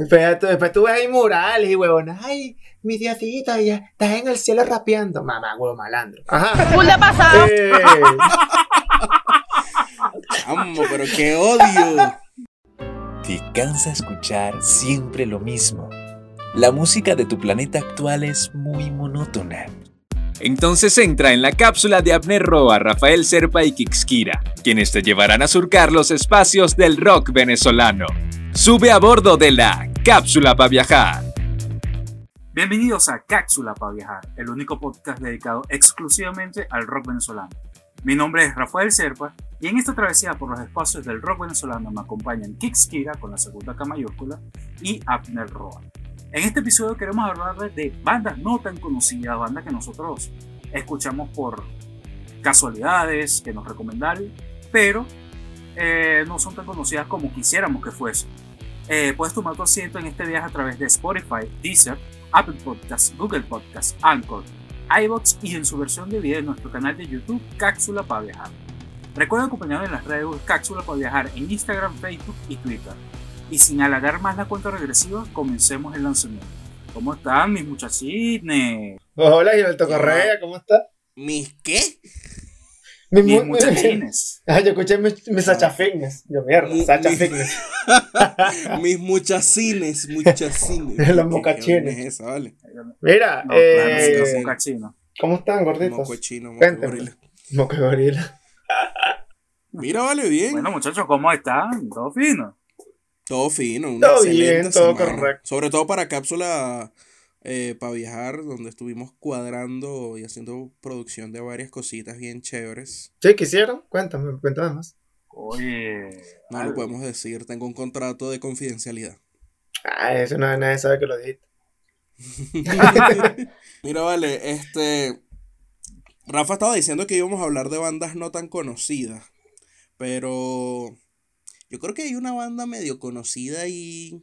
Después, tú- después tú ves ahí murales y huevonas. Ay, mi diosito, ya estás en el cielo rapeando. Mamá, huevo malandro. Ajá. Full de pasado. Eh, Amo, pero qué odio. ¿Te cansa escuchar siempre lo mismo? La música de tu planeta actual es muy monótona. Entonces entra en la cápsula de Abner Roa, Rafael Serpa y Kixkira, quienes te llevarán a surcar los espacios del rock venezolano. Sube a bordo de la cápsula para viajar. Bienvenidos a Cápsula para Viajar, el único podcast dedicado exclusivamente al rock venezolano. Mi nombre es Rafael Serpa y en esta travesía por los espacios del rock venezolano me acompañan Kix Kira con la segunda K mayúscula y Abner Roa. En este episodio queremos hablar de bandas no tan conocidas, bandas que nosotros escuchamos por casualidades, que nos recomendaron, pero eh, no son tan conocidas como quisiéramos que fuesen. Eh, puedes tomar tu asiento en este viaje a través de Spotify, Deezer, Apple Podcasts, Google Podcasts, Anchor, iBox y en su versión de video en nuestro canal de YouTube Cápsula para Viajar. Recuerda acompañarnos en las redes Cápsula para Viajar en Instagram, Facebook y Twitter. Y sin alargar más la cuenta regresiva, comencemos el lanzamiento. ¿Cómo están mis muchachines? Hola, Gilberto Correa, ¿cómo estás? ¿Mis qué? Mi Mis mu- muchachines. Ah, yo escuché mi, mi Sacha Fitness. Yo, mierda, Fitness. Mis muchachines, muchachines. Los ¿Qué- qué mocachines. es esa, vale? Mira, No, eh, claro, sí. sí, mocachino. ¿cómo están, gorditos? Mocochino, mocogorila. Moco gorila. Mira, vale, bien. Bueno muchachos, ¿cómo están? ¿Todo fino? todo fino. una Todo excelente bien, todo semana. correcto. Sobre todo para cápsula para viajar, donde estuvimos cuadrando y haciendo producción de varias cositas bien chéveres. ¿Sí quisieron? Cuéntame, cuéntame más. Oye. No algo. lo podemos decir, tengo un contrato de confidencialidad. Ah, eso no, nadie sabe que lo dijiste. Mira, vale, este. Rafa estaba diciendo que íbamos a hablar de bandas no tan conocidas. Pero. Yo creo que hay una banda medio conocida y.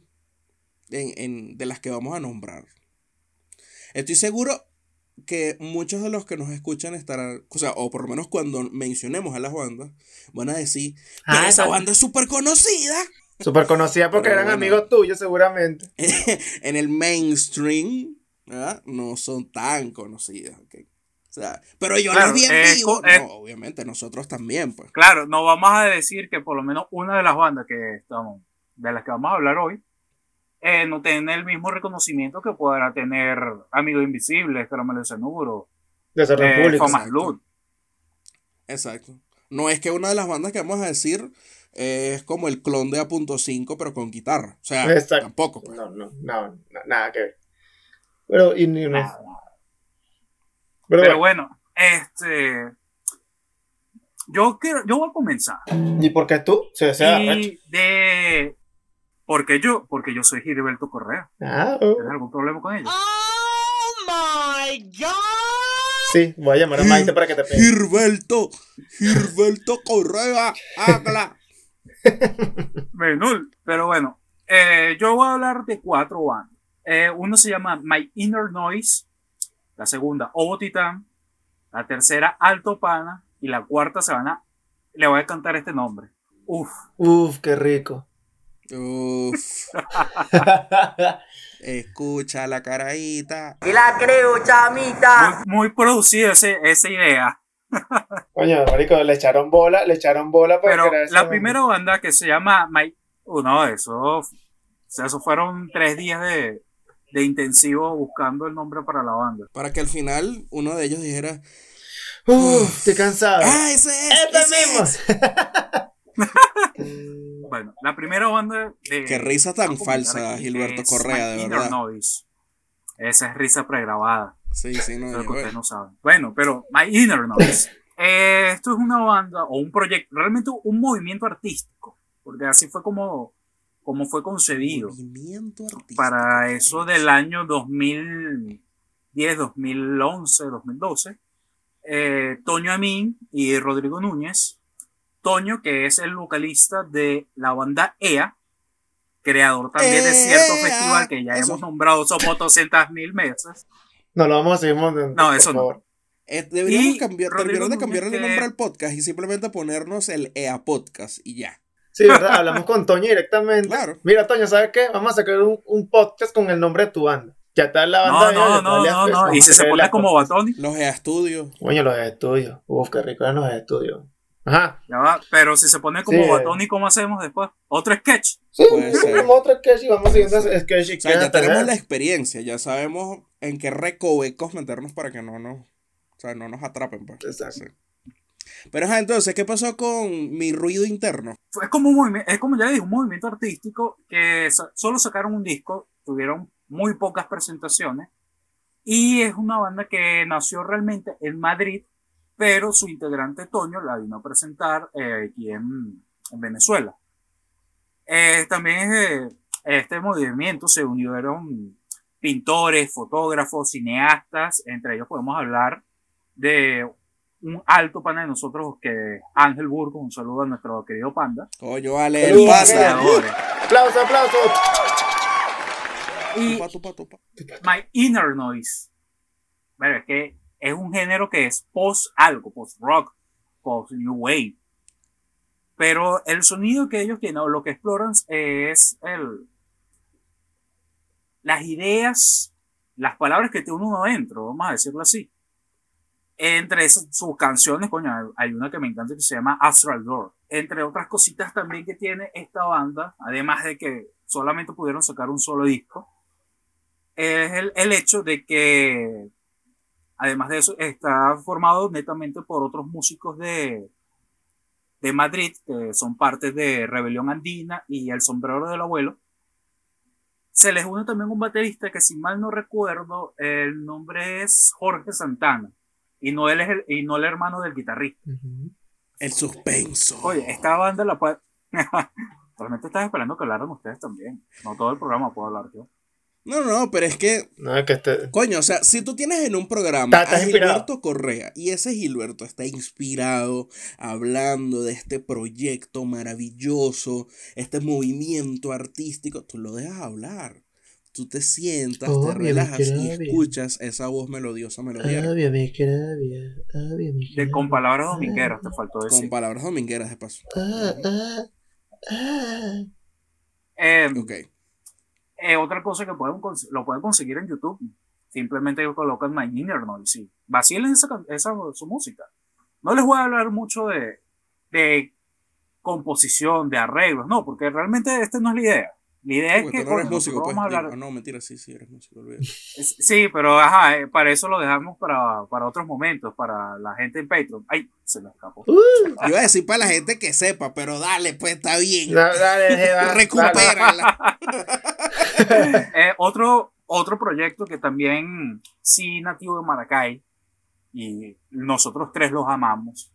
En, en- de las que vamos a nombrar. Estoy seguro que muchos de los que nos escuchan estarán. O sea, o por lo menos cuando mencionemos a las bandas, van a decir. Pero Ah, esa esa- banda es súper conocida. Súper conocida porque Pero eran bueno. amigos tuyos, seguramente. en el mainstream, ¿verdad? No son tan conocidas, ¿ok? O sea, pero yo Claro, las vi en eh, vivo. co- eh. no, obviamente, nosotros también, pues. Claro, no vamos a decir que por lo menos una de las bandas que estamos, de las que vamos a hablar hoy, eh, no tiene el mismo reconocimiento que podrá tener Amigo Invisible, Caramelo de Cenuro, eh. Thomas Lud. Exacto. No es que una de las bandas que vamos a decir eh, es como el clon de A.5, pero con guitarra. O sea, Exacto. tampoco. pues. No, no, no, no, nada que ver. Pero, y nada. Pero, Pero bueno, bueno, este. Yo quiero, yo voy a comenzar. ¿y por qué tú? Se desea. Y de. Porque yo, porque yo soy Gilberto Correa. Ah, oh. ¿Tienes algún problema con ella? sí, voy a llamar a Maite para que te pegue. Gilberto, Gilberto Correa, hágala. Menul. Pero bueno, eh, yo voy a hablar de cuatro bandas. Eh, uno se llama My Inner Noise, la segunda Obo Titán, la tercera Alto Pana y la cuarta se van a... Le voy a cantar este nombre. Uf, Uf, qué rico. Uf, escucha la caraíta. Y la creo, chamita. muy, muy producida ese- esa idea. Coño, marico, le echaron bola, le echaron bola para Pero crear la primera banda que se llama My... Uh, no, eso... O sea, eso fueron tres días de, de intensivo buscando el nombre para la banda. Para que al final uno de ellos dijera, Uf, estoy cansado. ¡Ah, ese es! ¡Este ese es". Bueno, la primera banda de... Qué risa tan falsa, aquí, Gilberto Correa, de verdad. Esa es risa pregrabada, Sí, sí, no. es lo que yo- ustedes no saben. Bueno, pero My Inner Noise. Eh, esto es una banda o un proyecto, realmente un movimiento artístico, porque así fue como, como fue concebido. Movimiento artístico. Para eso del año 2010, 2011, 2012, eh, Toño Amin y Rodrigo Núñez. Toño, que es el vocalista de la banda EA, creador también de cierto EA, festival que ya eso. hemos nombrado somos 200 mil meses. No lo vamos a seguir montando. No, por eso no. Eh, deberíamos Y cambiar, de cambiar el nombre al podcast y simplemente ponernos el EA Podcast y ya. Sí, ¿verdad? Hablamos con Toño directamente. Claro. Mira, Toño, ¿sabes qué? Vamos a sacar un, un podcast con el nombre de tu banda. Ya está la banda. No, no, no, no, Afes, no. Y si se hacer pone como podcast. Batoni, Los estudios. Coño, los estudios. Uf, qué rico eran los estudios. Ajá. ya va. Pero si se pone como Sí. Batoni, ¿cómo hacemos después? Otro sketch. Sí, otro sketch y vamos siguiendo ese sketch. y O sea, ya tenemos ¿eh? la experiencia, ya sabemos en qué recovecos meternos para que no nos, o sea, no nos atrapen. Pues. Exacto. Sí. Pero ajá, entonces, ¿qué pasó con mi ruido interno? Es como un movimiento, es como ya dije, un movimiento artístico que sa- solo sacaron un disco, tuvieron muy pocas presentaciones y es una banda que nació realmente en Madrid, pero su integrante Toño la vino a presentar eh, aquí en, en Venezuela. Eh, también eh, este movimiento se unieron pintores, fotógrafos, cineastas, entre ellos podemos hablar de un alto pana de nosotros que es Ángel Burgos, un saludo a nuestro querido panda. Coño, vale, el pasa. Aplauso, aplauso. Y Tupa, tupa, tupa. My Inner Noise. Bueno, es que es un género que es post algo, post rock, post new wave. Pero el sonido que ellos tienen, o lo que exploran, es el, las ideas, las palabras que tiene uno dentro, vamos a decirlo así. Entre esas- sus canciones, coño, hay una que me encanta que se llama Astral Door. Entre otras cositas también que tiene esta banda, además de que solamente pudieron sacar un solo disco, es el, el hecho de que, además de eso, está formado netamente por otros músicos de, de Madrid, que son parte de Rebelión Andina y El Sombrero del Abuelo. Se les une también un baterista que, si mal no recuerdo, el nombre es Jorge Santana. Y no él es el, y no el hermano del guitarrista. El suspenso. Oye, esta banda la puede. Realmente estás esperando que hablaran ustedes también. No todo el programa puedo hablar yo. No, no, pero es que, No, es que este. coño, o sea, si tú tienes en un programa Está- a. Gilberto Correa y ese Gilberto está inspirado hablando de este proyecto maravilloso, este movimiento artístico, tú lo dejas hablar. Tú te sientas, te mi relajas y escuchas esa voz melodiosa, melodía. Obvio, mi querida, obvio, mi De, querida. con palabras domingueras, te faltó Con decir. palabras domingueras de paso. Ah, ah, ah. Eh, Ok. Eh, otra cosa que pueden, lo pueden conseguir en YouTube. Simplemente colocan My Inner Noise. Sí. Vacilen esa, esa, su música. No les voy a hablar mucho de, de composición, de arreglos, no, porque realmente esta no es la idea. La idea es que no eres músico, pues. vamos a hablar. digo, no, mentira, sí, sí, eres músico, olvídate. Sí, pero ajá, eh, para eso lo dejamos para, para otros momentos, para la gente en Patreon. Ay, se me escapó. Iba a decir para la gente que sepa, pero dale, pues está bien. No, dale, Jeva, dale. Recupérala. Eh, otro, otro proyecto que también sí nativo de Maracay y nosotros tres los amamos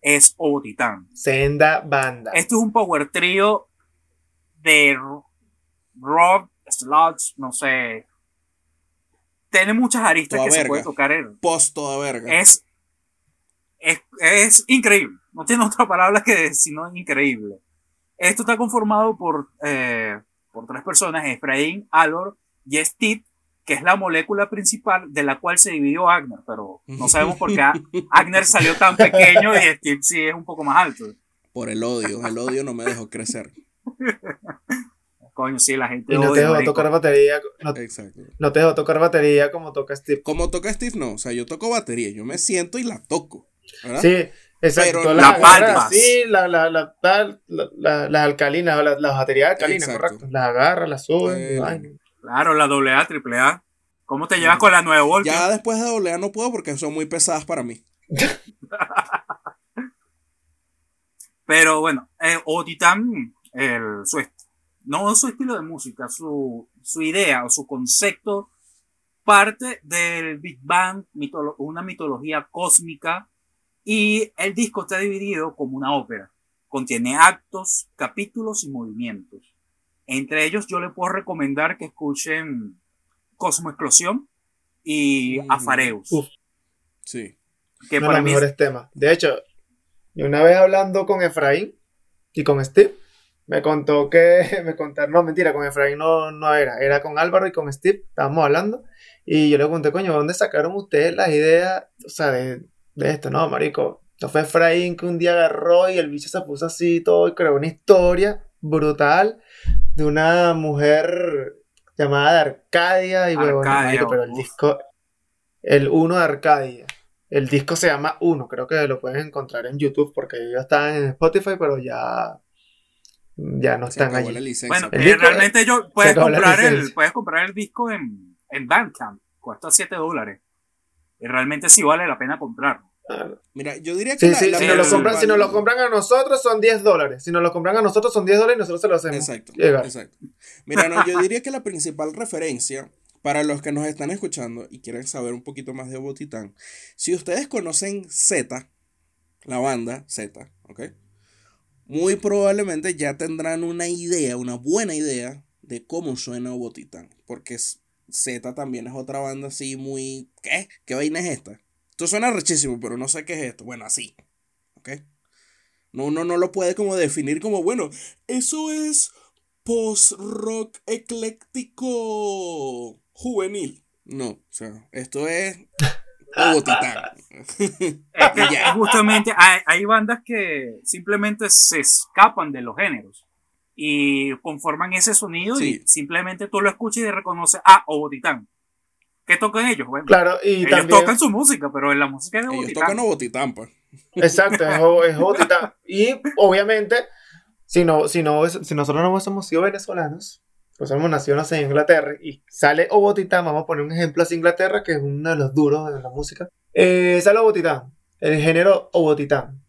es Obotitán. Senda banda. Esto es un power trio de r- rock, sluts, no sé. Tiene muchas aristas Toda que se verga. puede tocar. en- Post toda verga. Es, es, es increíble. No tiene otra palabra que decir, sino increíble. Esto está conformado por, eh, por tres personas, Efraín, Álvaro y Steve, que es la molécula principal de la cual se dividió Agner, pero no sabemos por qué Agner salió tan pequeño y Steve sí es un poco más alto. Por el odio. El odio no me dejó crecer. Coño, sí, la gente Y no te dejó marico. tocar batería. No, Exacto. no te dejó tocar batería como toca Steve. Como toca Steve, no. O sea, yo toco batería. Yo me siento y la toco. ¿verdad? Sí, exacto. Pero la las agarras palmas. así, la, la, la, tal, la- la- las alcalinas, la- las baterías alcalinas, Exacto. correcto. Las agarras, las subes. Claro, la doble A, triple A. ¿Cómo te llevas con la nueva Volta? Ya después de doblea no puedo porque son muy pesadas para mí. Pero bueno, eh, Otitán, el, su, no su estilo de música, su, su idea o su concepto parte del Big Bang, mitolo- una mitología cósmica, y el disco está dividido como una ópera. Contiene actos, capítulos y movimientos. Entre ellos yo le puedo recomendar que escuchen Cosmo Explosión y Mm. Afareus, Uf. Sí. que Uno de para los mí es- mejores temas. De hecho, yo una vez hablando con Efraín y con Steve, me contó que, me contaron, no, mentira, con Efraín no, no era, era con Álvaro y con Steve, estábamos hablando, y yo le pregunté, coño, ¿dónde sacaron ustedes las ideas, o sea, de, de esto? No, marico, No fue Efraín que un día agarró y el bicho se puso así y todo y creó una historia brutal de una mujer llamada de Arcadia y Arcadia, marico, pero el disco, el uno de Arcadia. El disco se llama Uno, creo que lo pueden encontrar en YouTube porque ellos están en Spotify, pero ya, ya no Se están acabó la allí. licencia. Bueno, El eh, disco- realmente yo puedes comprar, el, puedes comprar el disco en, en Bandcamp. Cuesta 7 dólares. Y realmente sí vale la pena comprarlo. Mira, yo diría que Sí, la- sí, la si, nos lo compran, si nos lo compran a nosotros son 10 dólares. Si nos lo compran a nosotros son 10 dólares y nosotros se lo hacemos. Exacto, llegar. exacto. Mira, no, yo diría que la principal referencia para los que nos están escuchando y quieren saber un poquito más de Botitán, si ustedes conocen Z, la banda Z, ¿ok? Muy probablemente ya tendrán una idea, una buena idea de cómo suena Botitán, porque Z también es otra banda así muy... ¿Qué? ¿Qué vaina es esta? Esto suena rechísimo, pero no sé qué es esto. Bueno, así, ¿ok? No, uno no lo puede como definir como, bueno, eso es post-rock ecléctico juvenil. No, o sea, esto es Que Ya. justamente hay, hay bandas que simplemente se escapan de los géneros y conforman ese sonido Sí. y simplemente tú lo escuchas y reconoces, ah, Obotitán. ¿Qué tocan ellos? Bueno, Claro, y ellos también. tocan su música, pero en la música de Ellos Obotitán. tocan pues. Exacto, es, o- Bogotá. Y obviamente, si, no, si, no, si nosotros no hubiésemos sido venezolanos, pues hemos nacido no sé, en Inglaterra y sale Obotitán, vamos a poner un ejemplo así, Inglaterra, que es uno de los duros de la música. Eh, sale Obotitán, el género Obotitán,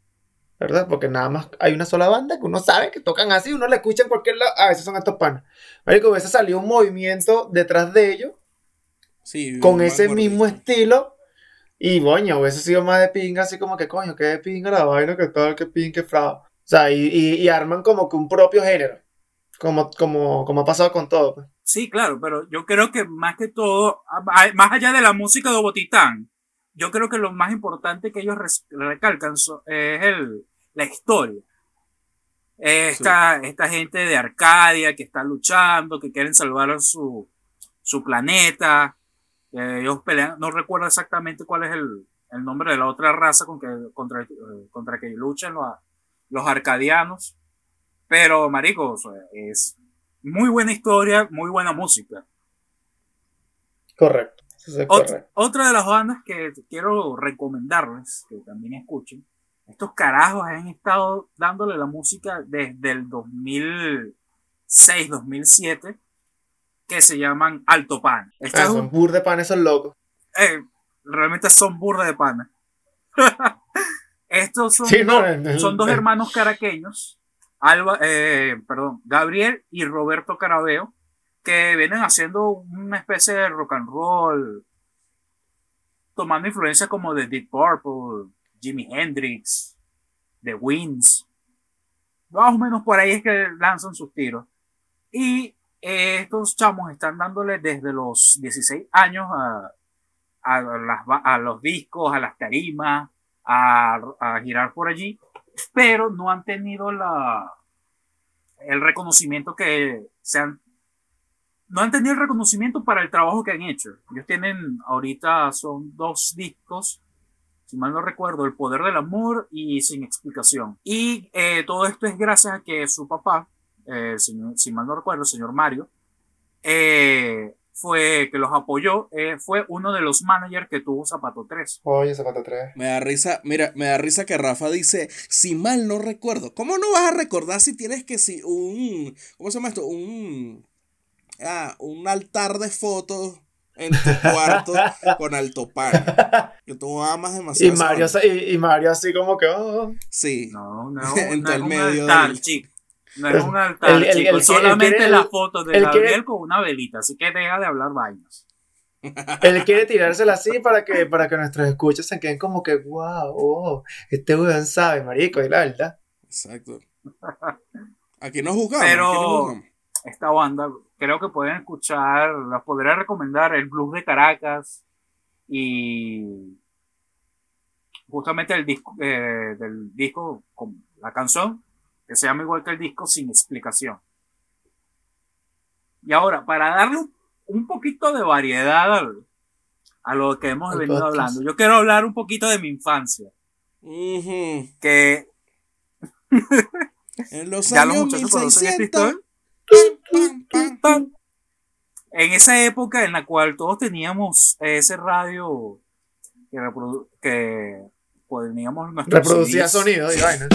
¿verdad? Porque nada más hay una sola banda que uno sabe que tocan así, uno la escucha en cualquier lado, a veces son estos panas. Marico, hubiese salido un movimiento detrás de ellos Sí, con ese mismo estilo. Y coño, hubiese sido más de pinga, así como que coño, que de pinga la vaina, que tal, que pinga, que frao. O sea, y, y, y arman como que un propio género. Como, como, como ha pasado con todo. Pues. Sí, claro, pero yo creo que más que todo, más allá de la música de Obotitán, yo creo que lo más importante que ellos recalcan es el, la historia. Esta, esta gente de Arcadia que está luchando, que quieren salvar su, su planeta. ellos pelean, no recuerdo exactamente cuál es el, el nombre de la otra raza con que, contra, eh, contra que luchan los, los arcadianos. Pero, marico, o sea, es muy buena historia, muy buena música. Correcto. Eso es Ot- correcto. otra de las bandas que quiero recomendarles, que también escuchen, estos carajos han estado dándole la música desde el 2006, 2007, que se llaman Alto Pan. Esta Ah, es son un- bur de pan esos locos. eh, realmente son burda de pana. Estos son, Sí, no, son dos hermanos caraqueños, Alba, eh, perdón, Gabriel y Roberto Carabeo, que vienen haciendo una especie de rock and roll, tomando influencias como de Deep Purple, Jimi Hendrix, The Winds. Más o menos por ahí es que lanzan sus tiros. Y eh, estos chamos están dándole desde los 16 años a, los discos, a las tarimas, a girar por allí, pero no han tenido la el reconocimiento que se han no han tenido el reconocimiento para el trabajo que han hecho. Ellos tienen ahorita son dos discos, si mal no recuerdo, El Poder del Amor y Sin Explicación. Y eh, todo esto es gracias a que su papá, eh, señor- si mal no recuerdo, el señor Mario, eh, fue que los apoyó, eh, fue uno de los managers que tuvo Zapato 3. Oye, Zapato 3. Me da risa, mira, me da risa que Rafa dice, si mal no recuerdo. ¿Cómo no vas a recordar si tienes que si un, ¿cómo se llama esto? Un, ah, un altar de fotos en tu cuarto con alto pan. Que tú amas Y demasiado. esa Mario, y, y Mario así como que... oh. Sí. No, no, En no es el medio altar, del- chico. No es un altar, El- el- solamente la foto de el Gabriel quiere- con una velita. Así que deja de hablar vainas. Él quiere tirársela así para que, para que nuestros escuchas se queden como que, wow, oh, este weón sabe, marico, y la verdad. Exacto. Aquí no jugamos. Pero- aquí no jugamos. Esta banda, creo que pueden escuchar, las podría recomendar, el Blues de Caracas y justamente el disco, eh, del disco, con la canción, que se llama igual que el disco, sin explicación. Y ahora, para darle un, poquito de variedad al- a lo que hemos venido podcast. hablando, yo quiero hablar un poquito de mi infancia. Que En los Ya los años esta 1600. historia. pam, pam, pam. en esa época en la cual todos teníamos ese radio que, reprodu- que poníamos nuestros Reproducía sonido y vaina.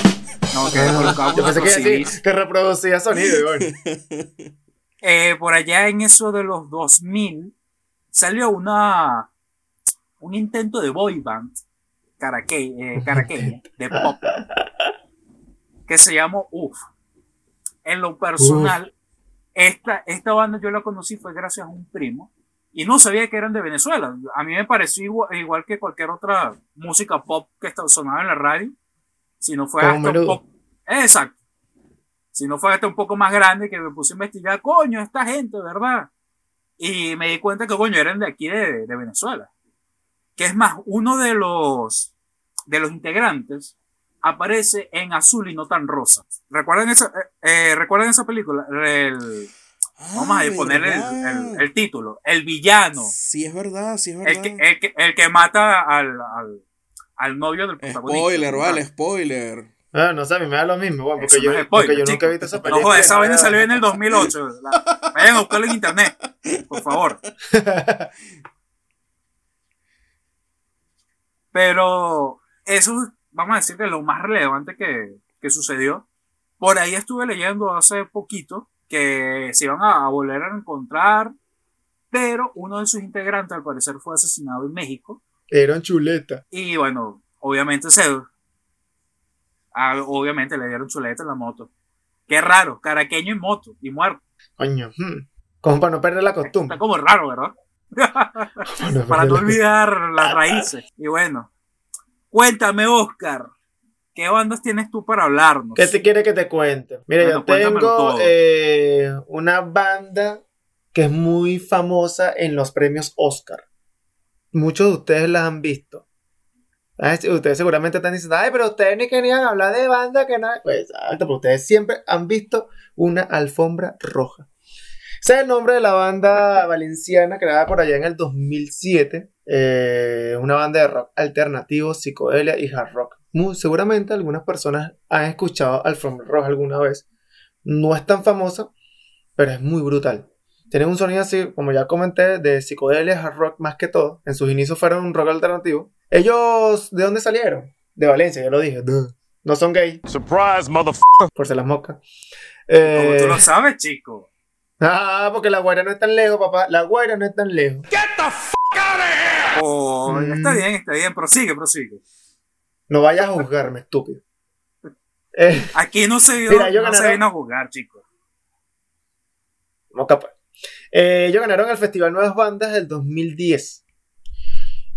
No, que colocábamos Yo pensé que nuestros iba a decir que reproducía sonido y vaina. Eh, por allá en eso de los 2000 salió una un intento de boy band caraque- eh, caraqueña de pop que se llamó UF. En lo personal, esta, esta banda yo la conocí fue gracias a un primo y no sabía que eran de Venezuela. A mí me pareció igual, igual que cualquier otra música pop que sonaba en la radio, si no fue hasta un poco. Exacto. Si no fue hasta un poco más grande que me puse a investigar, coño, esta gente, ¿verdad? Y me di cuenta que, coño, eran de aquí de, de Venezuela. Que es más, uno de los, de los integrantes aparece en azul y no tan rosa. ¿Recuerdan esa, eh, eh, ¿recuerdan esa película? El- vamos a Ah, ponerle el, ¿verdad? el- el título. El villano. Sí, es verdad, sí, es verdad. El que, el, que, el que mata al, al, al novio del protagonista. Spoiler, vale, spoiler. Ah, no sé, a mí me da lo mismo, weón, porque yo, no es porque spoiler, yo nunca chico. he visto esa No película. jodas, esa vaina salió en el 2008. La- vayan a buscarlo en internet, por favor. Pero eso, vamos a decir que es lo más relevante que, que sucedió. Por ahí estuve leyendo hace poquito que se iban a, a volver a encontrar, pero uno de sus integrantes al parecer fue asesinado en México. Eran chuleta. Y bueno, obviamente se. ah, obviamente le dieron chuleta en la moto. Qué raro, caraqueño en moto y muerto. Coño. hmm. Como para no perder la Está costumbre. como raro, ¿verdad? Para no olvidar las raíces. Y bueno, cuéntame, Oscar, ¿qué bandas tienes tú para hablarnos? ¿Qué te quiere que te cuente? Mira, Bueno, yo tengo eh, una banda que es muy famosa en los premios Oscar. Muchos de ustedes la han visto. Ustedes seguramente están diciendo, ay, pero ustedes ni querían hablar de banda que nada. Pues exacto, pero ustedes siempre han visto una alfombra roja. Ese es el nombre de la banda valenciana creada por allá en el 2007. eh, una banda de rock alternativo, psicodelia y hard rock. Muy, seguramente algunas personas han escuchado Alfombra Roja alguna vez. No es tan famosa, pero es muy brutal. Tienen un sonido así, como ya comenté, de psicodelia, hard rock más que todo. En sus inicios fueron un rock alternativo. Ellos, ¿de dónde salieron? De Valencia, ya lo dije. No son gay, Surprise, motherfucker. por ser las moscas. Como Eh, tú lo sabes, chico. Ah, porque la guaira no es tan lejos, papá. La guaira no es tan lejos. Oh, Mm. Está bien, está bien, prosigue, prosigue. No vayas a juzgarme, estúpido. Eh, Aquí no se, vio, Mira, yo no se viene a jugar, chicos. No capaz. Eh, ellos ganaron el Festival Nuevas Bandas del 2010.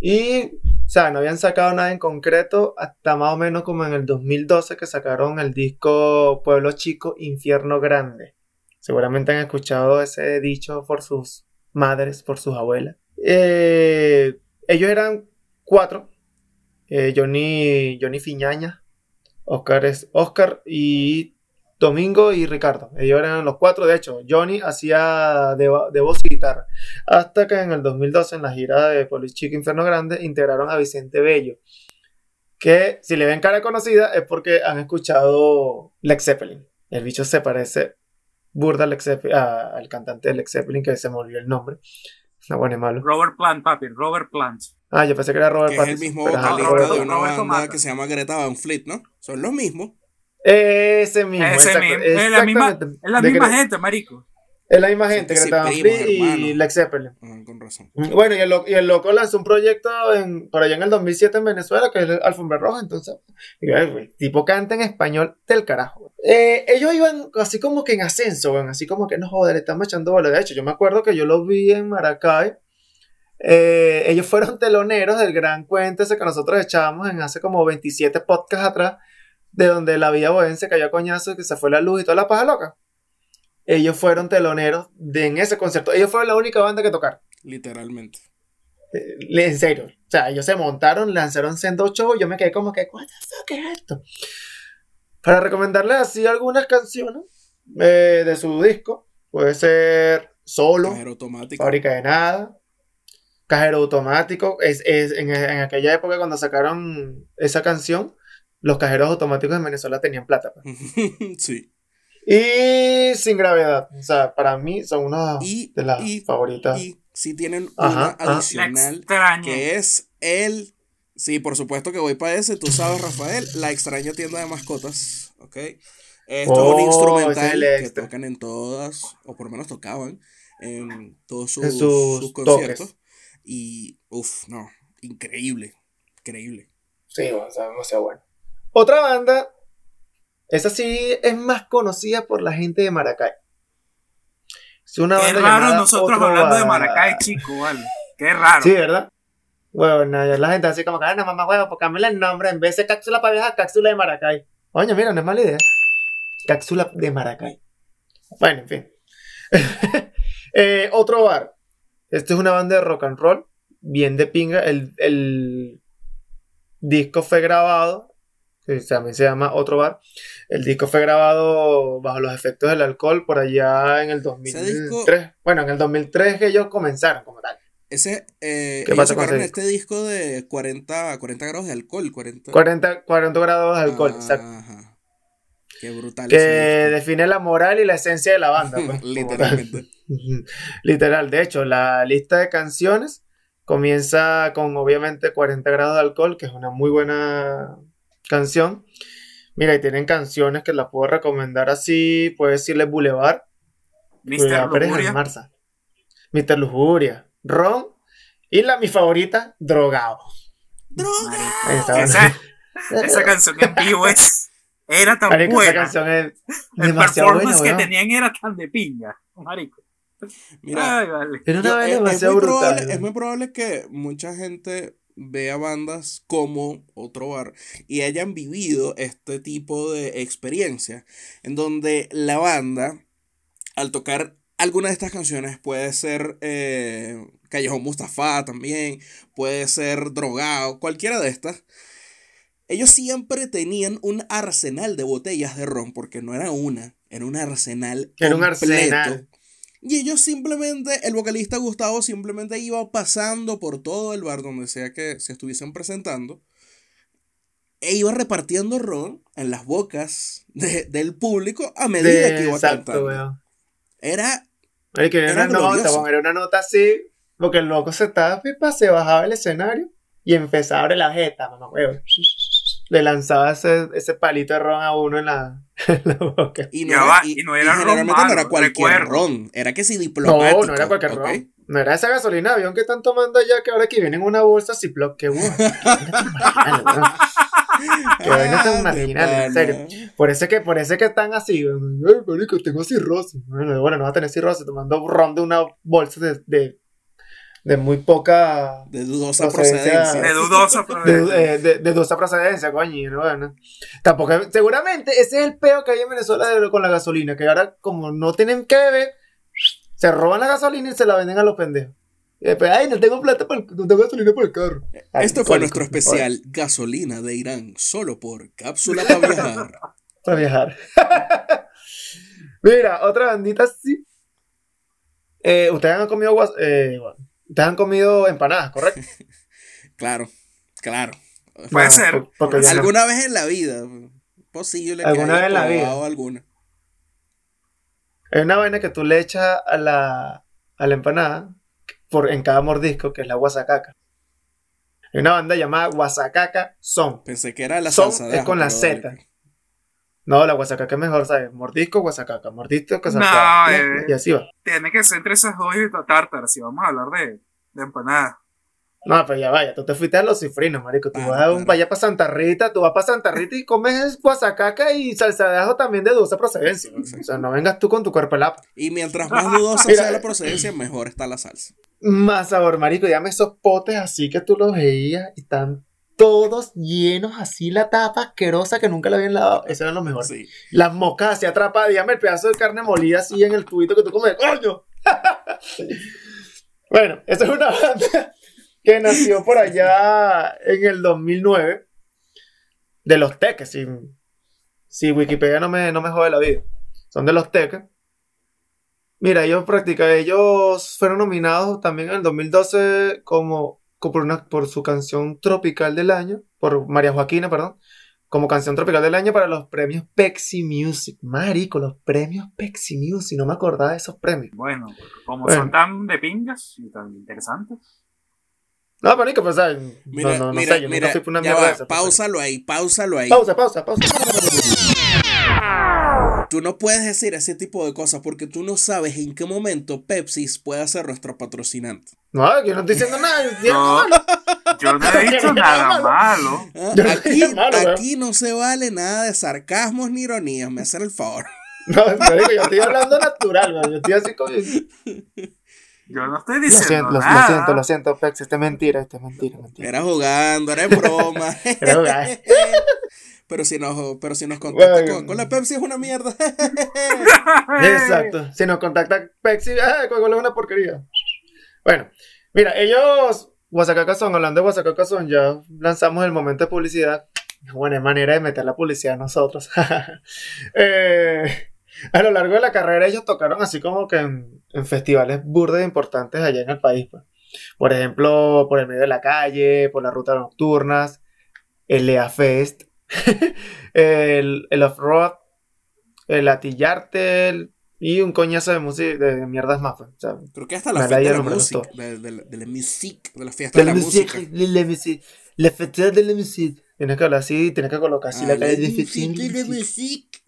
Y, o sea, no habían sacado nada en concreto hasta más o menos como en el 2012 que sacaron el disco Pueblo Chico, Infierno Grande. Seguramente han escuchado ese dicho por sus madres, por sus abuelas. Eh, ellos eran cuatro. Eh, Johnny, Johnny Fiñaña, Oscar, es, Oscar y Domingo y Ricardo. Ellos eran los cuatro. De hecho, Johnny hacía de, voz y guitarra. Hasta que en el 2012, en la gira de Police Chico Inferno Grande, integraron a Vicente Bello. Que si le ven cara conocida es porque han escuchado Lex Zeppelin. El bicho se parece burda a Lex Zeppelin- a- al cantante de Lex Zeppelin, que se me olvidó el nombre. No, bueno y malo. Robert Plant, papi, Robert Plant. Ah, yo pensé que era Robert Que es el mismo vocalista Robert- de una Roberto banda Mata. que se llama Greta Van Fleet, ¿no? Son los mismos. Ese mismo. Ese exacto, mismo, es la misma, es la misma gente, marico. Es la misma gente, primos, Fleet y. Lex Zeppelin. Ah, con razón. Bueno, y el, lo- y el loco lanzó un proyecto en, por allá en el 2007 en Venezuela, que es el Alfombra Roja, entonces, y, tipo canta en español del carajo. Eh, ellos iban así como que en ascenso, así como que no joder, le estamos echando bola. De hecho, yo me acuerdo que yo los vi en Maracay. Eh, ellos fueron teloneros del gran cuento ese que nosotros echábamos en hace como 27 podcasts atrás, de donde la vía Bohen se cayó a coñazo y que se fue la luz y toda la paja loca. Ellos fueron teloneros de, en ese concierto. Ellos fueron la única banda que tocaron. Literalmente. Eh, En serio. O sea, ellos se montaron, lanzaron Sendo Show. Yo me quedé como que, ¿What the fuck es esto? Para recomendarles así algunas canciones eh, de su disco. Puede ser Solo, Cajero automático. Fábrica de Nada, Cajero Automático. Es, es- en, en aquella época cuando sacaron esa canción, los cajeros automáticos en Venezuela tenían plata. pues. sí. Y sin gravedad. O sea, para mí son una Y, de las y- favoritas. y si tienen Ajá, una adicional que es el. Sí, por supuesto que voy para ese. Tú sabes, Rafael, la extraña tienda de mascotas. ¿Ok? Esto Oh, es un instrumental es que tocan en todas, o por lo menos tocaban, en todos sus, En sus sus toques. conciertos. Y, uff, no, increíble, increíble. Sí, bueno, o sea, demasiado bueno. Otra banda, esa sí es más conocida por la gente de Maracay. Es una Qué raro nosotros Otro hablando de. Maracay, chico, vale. Qué raro. Sí, ¿verdad? Bueno, nada, la gente así como que, ah, no, mamá, huevo, pues cámbiale el nombre. En vez de cápsula para viajar, cápsula de Maracay. Oye, mira, no es mala idea. Cápsula de Maracay. Bueno, en fin. Eh, otro bar. Este es una banda de rock and roll. Bien de pinga. El, el disco fue grabado. Que también se llama Otro bar. El disco fue grabado bajo los efectos del alcohol por allá en el 2003. disco- Bueno, en el 2003 que ellos comenzaron como tal. Ese, eh, ¿Qué pasa con este disco de 40, 40 grados de alcohol. 40, 40, 40 grados de alcohol, Ah, exacto. Ajá. Qué brutal. Que define la moral y la esencia de la banda. pues, Literalmente. Literal. De hecho, la lista de canciones comienza con obviamente 40 grados de alcohol, que es una muy buena canción. Mira, y tienen canciones que las puedo recomendar así. Puedes decirle Boulevard, Mr. Lujuria. Almarza, Mr. Lujuria, Ron y la mi favorita, Drogado. Está. Esa, esa canción en vivo es. Era tan Marico, esa buena. canción es El demasiado buena, performance que weón. tenían era tan de pinga. Marico. Mira, Ay, vale. Yo- es- es, demasiado muy brutal. probable, es muy probable que mucha gente vea bandas como Otro Bar y hayan vivido este tipo de experiencia en donde la banda al tocar alguna de estas canciones puede ser eh, Callejón Mustafa también, puede ser Drogado, cualquiera de estas. Ellos siempre tenían un arsenal de botellas de ron, porque no era una, era un arsenal. Era un arsenal. Y ellos simplemente, el vocalista Gustavo simplemente iba pasando por todo el bar donde sea que se estuviesen presentando. E iba repartiendo ron en las bocas de- del público a medida que iba exacto, cantando. weón. Era, Marico, era, Era una nota, glorioso. era una nota así, porque el loco se estaba pipa, se bajaba del escenario y empezaba a abrir la jeta, mamá, weón. Le lanzaba ese, ese palito de ron a uno en la, en la boca. y no, Ya era, va, y, y no era y ron no era cualquier recuerdo. ron, era que si No, diplomático. no era cualquier ron. No era esa gasolina de avión que están tomando allá que ahora que viene en una bolsa Ziploc. Que weón. qué vaina tan marginal, Ah, marginal, en serio. Por eso que, por eso que están así. Ay, marico, tengo cirrosis. Bueno, bueno, no va a tener cirrosis tomando ron de una bolsa de, de, de muy poca. De dudosa Procedencia. procedencia. De dudosa De, procedencia. de, de, de dudosa procedencia, coño. no, bueno. Tampoco, seguramente ese es el peo que hay en Venezuela de- con la gasolina. Que ahora, como no tienen que beber, se roban la gasolina y se la venden a los pendejos. Y después, ay, no tengo plata para el- no tengo gasolina para el carro. Ay, Esto fue nuestro especial Gasolina de Irán, solo por Cápsula para Viajar. Para viajar. Mira, otra bandita sí. Eh, ustedes han comido guas- eh, ustedes han comido empanadas, ¿correcto? Claro, claro. Puede ser. porque no. Alguna vez en la vida, posible que Alguna vez en la vida. alguna. Hay una vaina que tú le echas a la, a la empanada por, en cada mordisco, que es la guasacaca. Hay una banda llamada Guasacaca Son. Pensé que era la Son salsa de es con la Z. No, la guasacaca es mejor, ¿sabes? Mordisco, guasacaca. Mordisco, No, guasacaca. eh. Y así va. Tiene que ser entre esas dos y tártara si vamos a hablar de, de empanadas. No, pero ya vaya, tú te fuiste a los cifrinos, marico. Tú Claro, vas a un claro. para Santa Rita, tú vas para Santa Rita y comes guasacaca y salsa de ajo también de dulce procedencia. O sea, no vengas tú con tu cuerpo helado. Y mientras más dudosa sea la procedencia, mejor está la salsa. Más sabor, marico. Llame esos potes así que tú los veías y están todos llenos así la tapa asquerosa que nunca la habían lavado. Eso era lo mejor. Sí. Las moscas así atrapadas, dígame el pedazo de carne molida así en el tubito que tú comes. ¡Coño! bueno, esa es una banda que nació por allá en el 2009 de los teques. Si, si Wikipedia no me, no me jode la vida. Son de los teques. Mira, ellos practican, ellos fueron nominados también en el 2012 como, como por, una, por su canción tropical del año, por María Joaquina, perdón, como canción tropical del año para los premios Pepsi Music. Marico, los premios Pepsi Music. No me acordaba de esos premios. Bueno, como Bueno. son tan de pingas y tan interesantes. No, marico, pues, ¿sabes? Mira, no, no, no mira, sé, yo mira, nunca fui por una mierda va, de esas, pues. Páusalo ahí, páusalo ahí. Pausa, pausa, pausa. Tú no puedes decir ese tipo de cosas porque tú no sabes en qué momento Pepsi puede ser nuestro patrocinante. No, yo no estoy diciendo nada. No. malo. Yo no he dicho nada malo. ¿ah? Aquí, malo, weón. aquí no se vale nada de sarcasmos ni ironías, me hacen el favor. No, yo estoy hablando natural, man. Yo estoy así como. Lo Yo no estoy siento, diciendo lo, lo nada. siento, lo siento, Pex. Esto es mentira, esto es mentira, mentira. Era jugando, era en broma. Era jugar. pero si nos, pero si nos contacta Bueno. con, con la Pepsi es una mierda. Exacto. Si nos contacta Pepsi, ah, Coca-Cola es una porquería. Bueno, mira, ellos, Guasacacazón, hablando de Guasacacazón, ya lanzamos el momento de publicidad. Buena manera de meter la publicidad a nosotros. Eh, a lo largo de la carrera, ellos tocaron así como que en, en festivales burdes importantes allá en el país. pues. Por ejemplo, por el medio de la calle, por las rutas nocturnas, el Lea Fest, el, el Off-Road, el Atillarte y un coñazo de música de mierdas más. pues. O sea, Creo que hasta la fiesta de la música, de, de, de la music, de la fiesta de de la la música. musique, de la musique, la fête de la musique. Tienes que hablar así, tienes que colocar así la Ah, calle la la de la musique.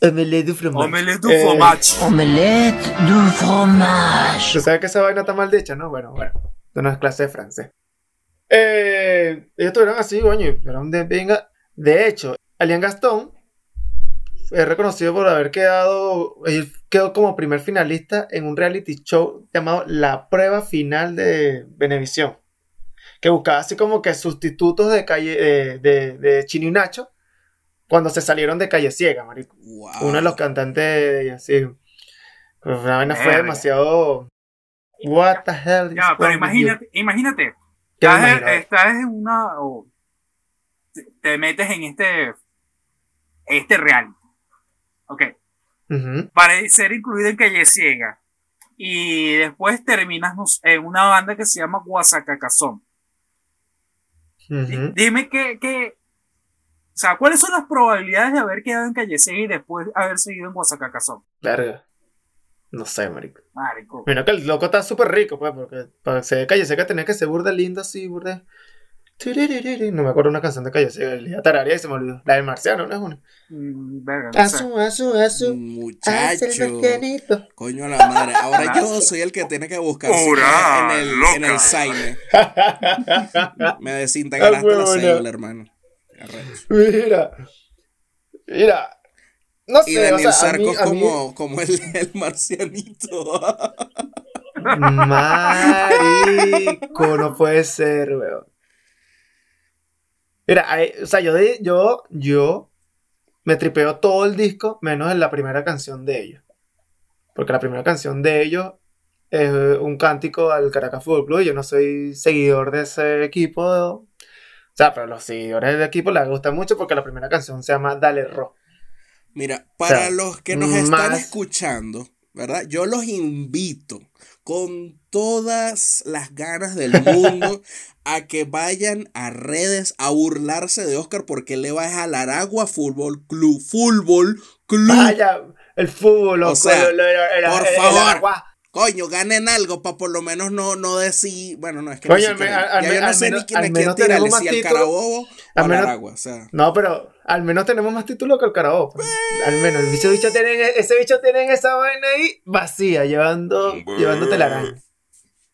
Omelette du fromage. Omelette du Eh, fromage. Omelette du fromage. ¿Tú sabes que esa vaina está mal dicha, no? Bueno, bueno. Esto no es clase de francés. Eh, ellos estuvieron así, coño. Eran de venga. De hecho, Alian Gastón es reconocido por haber quedado. Él quedó como primer finalista en un reality show llamado La Prueba Final de Venevisión. Que buscaba así como que sustitutos de calle de, de, de Chino y Nacho cuando se salieron de Calle Ciega, marico. Wow. Uno de los cantantes de ellos, sí. Pero la vaina fue demasiado. What the hell is Ya, pero imagínate, imánate, ¿Qué me estás, estás en una. o te, te metes en este. Este reality. Ok. Para ser incluido en Calle Ciega. Y después terminas en una banda que se llama Guasacacazón. Ujú. Dime que, que. O sea, ¿cuáles son las probabilidades de haber quedado en Calle Ciega y después haber seguido en Guasacacazón? Verga. No sé, marico. Marico. Mira que el loco está súper rico, pues, porque para ser de Calle Seca tenía que ser burda lindo así, burda. No me acuerdo una canción de Calle día tararía y se me olvidó. La del marciano, ¿no es una? Mm, verga, no sé. Asu, asu, asu. Hace el Muchacho. Coño a la madre. Ahora yo soy el que tiene que buscar en el, loca. en el Saile. Me desintegraste Ah, la cédula, hermano. Arrecho. Mira. Mira. No Y sé, o Daniel sea, a mí, Sarcos a mí- como, como el, el marcianito. Marico, no puede ser, weón. Mira, hay- o sea, yo, yo, yo me tripeo todo el disco, menos en la primera canción de ellos. Porque la primera canción de ellos es un cántico al Caracas Fútbol Club yo no soy seguidor de ese equipo. O sea, pero los seguidores del equipo les gusta mucho porque la primera canción se llama Dale Ro. Mira, para O sea, los que nos están escuchando, ¿verdad? Yo los invito con todas las ganas del mundo a que vayan a redes a burlarse de Oscar porque le va a jalar agua Fútbol Club. Fútbol Club. Vaya, el fútbol, loco, sea, lo- lo- el- por favor. Coño, ganen algo para por lo menos no, no decir. Bueno, no es que Coño, ni al siquiera- me- al ya yo no al sé menos- ni quién al es tirarle, si. Carabobo o Al al menos- Aragua. O sea, No, pero al menos tenemos más títulos que el Carabobo. pues. Al menos. Ese bicho tienen, ese bicho tienen esa vaina ahí vacía, llevando, llevándote la araña.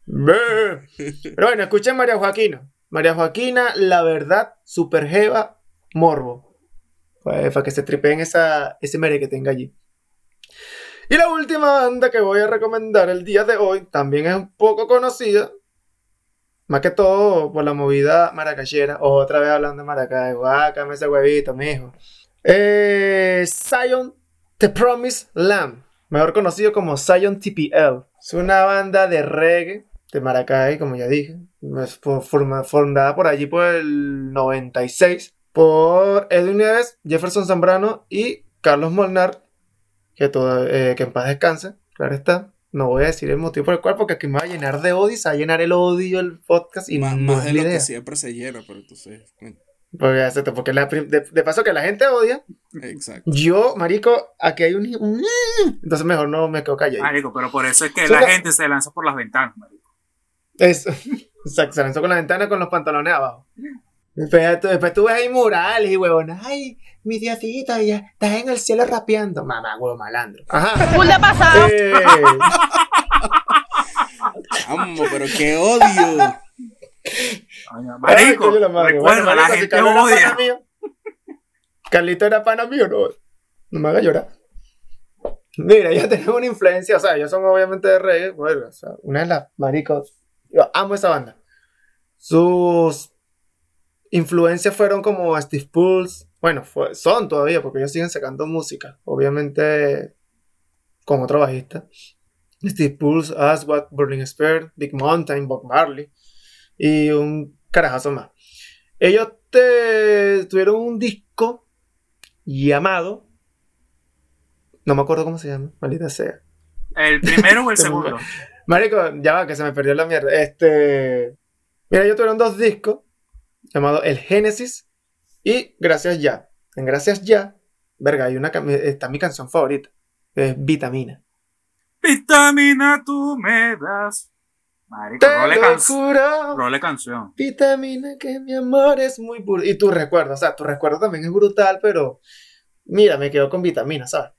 Brr. Pero bueno, escuchen María Joaquina. María Joaquina, la verdad, super jeva, morbo. Pues, para que se tripeen esa, ese mere que tenga allí. Y la última banda que voy a recomendar el día de hoy también es un poco conocida. Más que todo por la movida maracayera. Otra vez hablando de Maracay. Guácame ese huevito, mijo. Eh, Zion The Promised Land. Mejor conocido como Zion TPL. Es una banda de reggae de Maracay, como ya dije. Es fo- forma- fundada por allí por el 96. Por Edwin Neves, Jefferson Zambrano y Carlos Molnar. Que, todo, eh, que en paz descanse. Claro está. No voy a decir el motivo por el cual, porque aquí me va a llenar de odio y se va a llenar el odio el podcast y más, no más de la lo que siempre se llena, pero entonces. Porque, exacto, porque la de, de paso que la gente odia, Exacto. yo, marico, aquí hay un... un- entonces mejor no me quedo callado. Marico, pero por eso es que la no. gente se lanza por las ventanas, marico. Eso. Exacto, se lanzó con la ventana con los pantalones abajo. Después, tú- después tú ves ahí murales y huevonas. Ay, mi diosito, ya estás en el cielo rapeando. Mamá, huevo malandro. Ajá. Eh, Vamos, pero qué odio. Ay, Marico, recuerda, Bueno, la si gente odia. pana mío. Carlito era pana mío, no. No me haga llorar. Mira, ya tenemos una influencia, o sea, ellos son obviamente de reggae, bueno, o sea, una de las maricos. Yo amo esa banda. Sus influencias fueron como Steve Pulse, bueno, fue- son todavía, porque ellos siguen sacando música, obviamente con otro bajista. Steve Pulse, Aswad, Burning Spear, Big Mountain, Bob Marley y un carajazo más. Ellos te- tuvieron un disco llamado. No me acuerdo cómo se llama, maldita sea. El primero o el segundo. Marico, ya va, que se me perdió la mierda. Este. Mira, ellos tuvieron dos discos llamados El Génesis y Gracias Ya. En Gracias Ya, verga, hay una está mi canción favorita. Es Vitamina. Vitamina tú me das. Marico, Te role, lo can- juro. role canción. Vitamina que mi amor es muy puro. Y tu recuerdo, o sea, tu recuerdo también es brutal, pero mira, me quedo con vitamina, ¿sabes?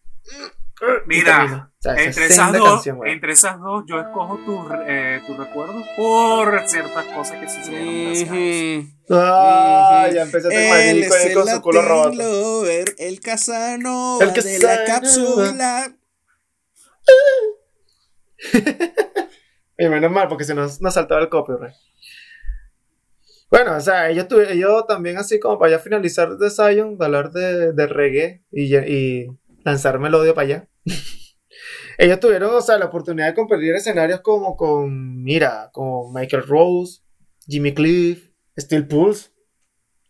Mira, Vitamina. O sea, esa Entre es esas, dos, canción, entre esas dos, yo escojo tus eh, tus recuerdos por ciertas cosas que sucedieron. gracias Ah, ya Él es ahí el con su culo. Lover, el Casanova El de la cápsula. Y menos mal, porque si no nos saltaba el copyright. Bueno, o sea, ellos, tuve- ellos también, así como para ya finalizar de Zion, de hablar de, de reggae y, y lanzar melodia para allá. ellos tuvieron, o sea, la oportunidad de compartir escenarios como con, mira, con Michael Rose, Jimmy Cliff, Steel Pulse,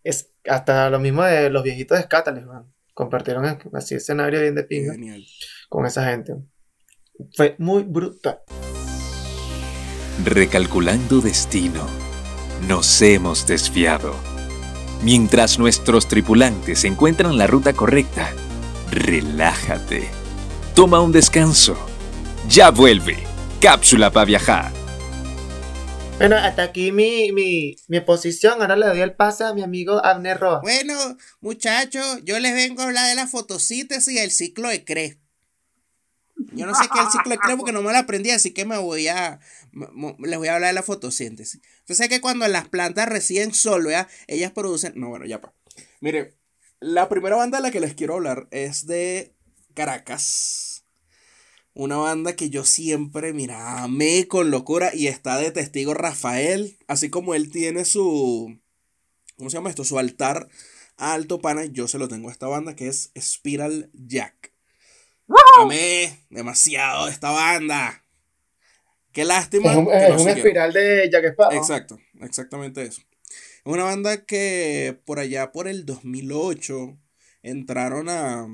es, hasta lo mismo de los viejitos de man. Compartieron así escenario bien de pinga Genial. con esa gente. Fue muy brutal. Recalculando destino, nos hemos desviado. Mientras nuestros tripulantes encuentran la ruta correcta, relájate. Toma un descanso. Ya vuelve. Cápsula para viajar. Bueno, hasta aquí mi, mi, mi exposición. Ahora le doy el pase a mi amigo Abner Roa. Bueno, muchachos, yo les vengo a hablar de la fotosíntesis y el ciclo de Cre. Yo no sé qué es el ciclo de Cre porque no me lo aprendí, así que me voy a. les voy a hablar de la fotosíntesis. Entonces, que cuando las plantas reciben sol, ¿verdad? ellas producen. No, bueno, ya pa. Mire, la primera banda de la que les quiero hablar es de Caracas. Una banda que yo siempre, mira, amé con locura y está de testigo Rafael, así como él tiene su. ¿Cómo se llama esto? Su altar a alto pana, yo se lo tengo a esta banda que es Spiral Jack. Amé demasiado esta banda. Qué lástima. Es un, que es no un siguieron. espiral de Jack Sparrow. Exacto, exactamente eso. Es una banda que por allá por el 2008 entraron a,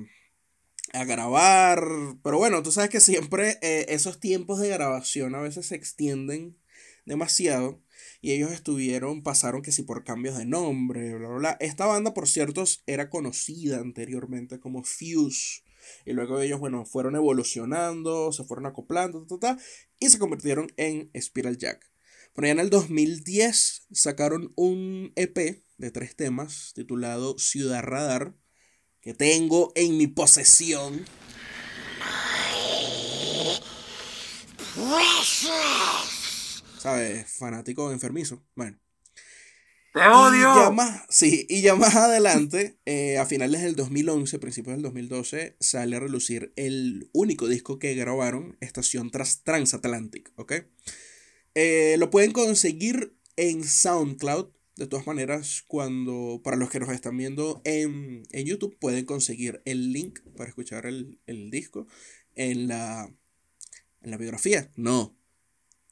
a grabar, pero bueno, tú sabes que siempre eh, esos tiempos de grabación a veces se extienden demasiado y ellos estuvieron, pasaron que si por cambios de nombre, bla, bla, bla. Esta banda, por cierto, era conocida anteriormente como Fuse. Y luego ellos, bueno, fueron evolucionando, se fueron acoplando, y se convirtieron en Spiral Jack. Por allá en el 2010 sacaron un EP de tres temas titulado Ciudad Radar, que tengo en mi posesión. ¿Sabes? Fanático enfermizo. Bueno. ¡Te Y ya odio! más, sí, y ya más adelante, eh, a finales del 2011, principios del 2012, sale a relucir el único disco que grabaron, Estación Tras Transatlantic, ¿ok? Eh, lo pueden conseguir en SoundCloud. De todas maneras, cuando para los que nos están viendo en, en YouTube, pueden conseguir el link para escuchar el, el disco en la, en la biografía. No.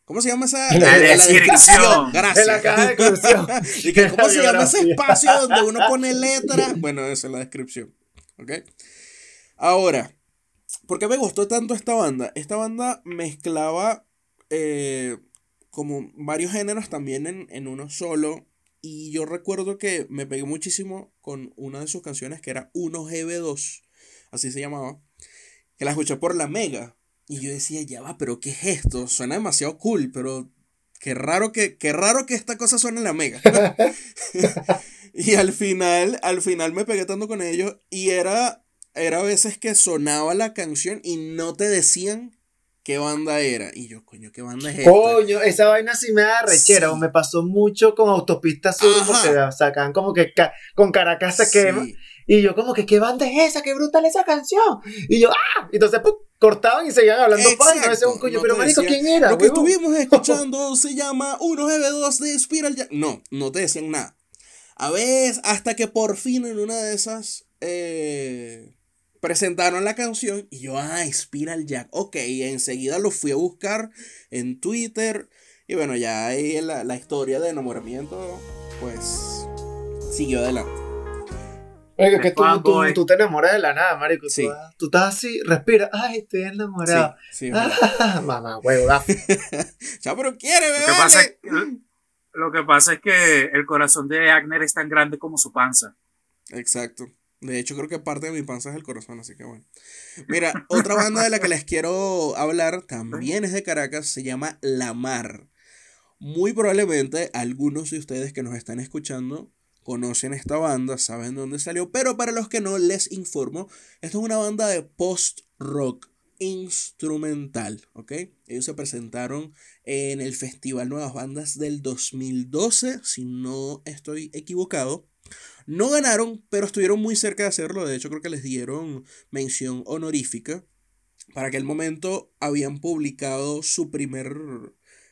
¿Cómo se llama esa? En la En descripción. Gracias. En la caja de descripción. ¿Cómo se llama ese espacio donde uno pone letra? Bueno, eso en la descripción. ¿Ok? Ahora, ¿por qué me gustó tanto esta banda? Esta banda mezclaba eh, como varios géneros también en, en uno solo. Y yo recuerdo que me pegué muchísimo con una de sus canciones que era 1GB2, así se llamaba, que la escuché por la Mega. Y yo decía, ya va, pero ¿qué es esto? Suena demasiado cool, pero qué raro que, qué raro que esta cosa suene en la Mega. y al final, al final me pegué tanto con ellos y era, era a veces que sonaba la canción y no te decían qué banda era. Y yo, coño, ¿qué banda es esta? Coño, esa vaina sí me da rechera. Sí. Me pasó mucho con Autopista Sur Ajá. porque sacan como que ca- con Caracas se quema. Y yo como que, ¿qué banda es esa? ¡Qué brutal esa canción! Y yo, ¡ah! Y entonces ¡pum! cortaban y seguían hablando pan. Y no un coño, no pero marico, decían, ¿quién era? Lo que huevón?" estuvimos escuchando se llama 1GB2 de Spiral Jack. No, no te decían nada. A veces, hasta que por fin en una de esas eh, presentaron la canción y yo, ah, Spiral Jack. Ok, y enseguida lo fui a buscar en Twitter. Y bueno, ya ahí la, la historia de enamoramiento, pues, siguió adelante. Marico, que tú, tú, tú te enamoras de la nada, marico. Sí. Tú, estás así, respira. ¡Ay, estoy enamorado! Sí, sí. Ah, mamá, huevo. Ya, pero quiere, Lo bebé. que, pasa es, lo que pasa es que el corazón de Agner es tan grande como su panza. Exacto. De hecho, creo que parte de mi panza es el corazón, así que bueno. Mira, otra banda de la que les quiero hablar también es de Caracas, se llama La Mar. Muy probablemente algunos de ustedes que nos están escuchando conocen esta banda, saben dónde salió, pero para los que no les informo, esto es una banda de post-rock instrumental, ¿ok? Ellos se presentaron en el Festival Nuevas Bandas del 2012, si no estoy equivocado. No ganaron, pero estuvieron muy cerca de hacerlo. De hecho, creo que les dieron mención honorífica. Para aquel momento habían publicado su primer,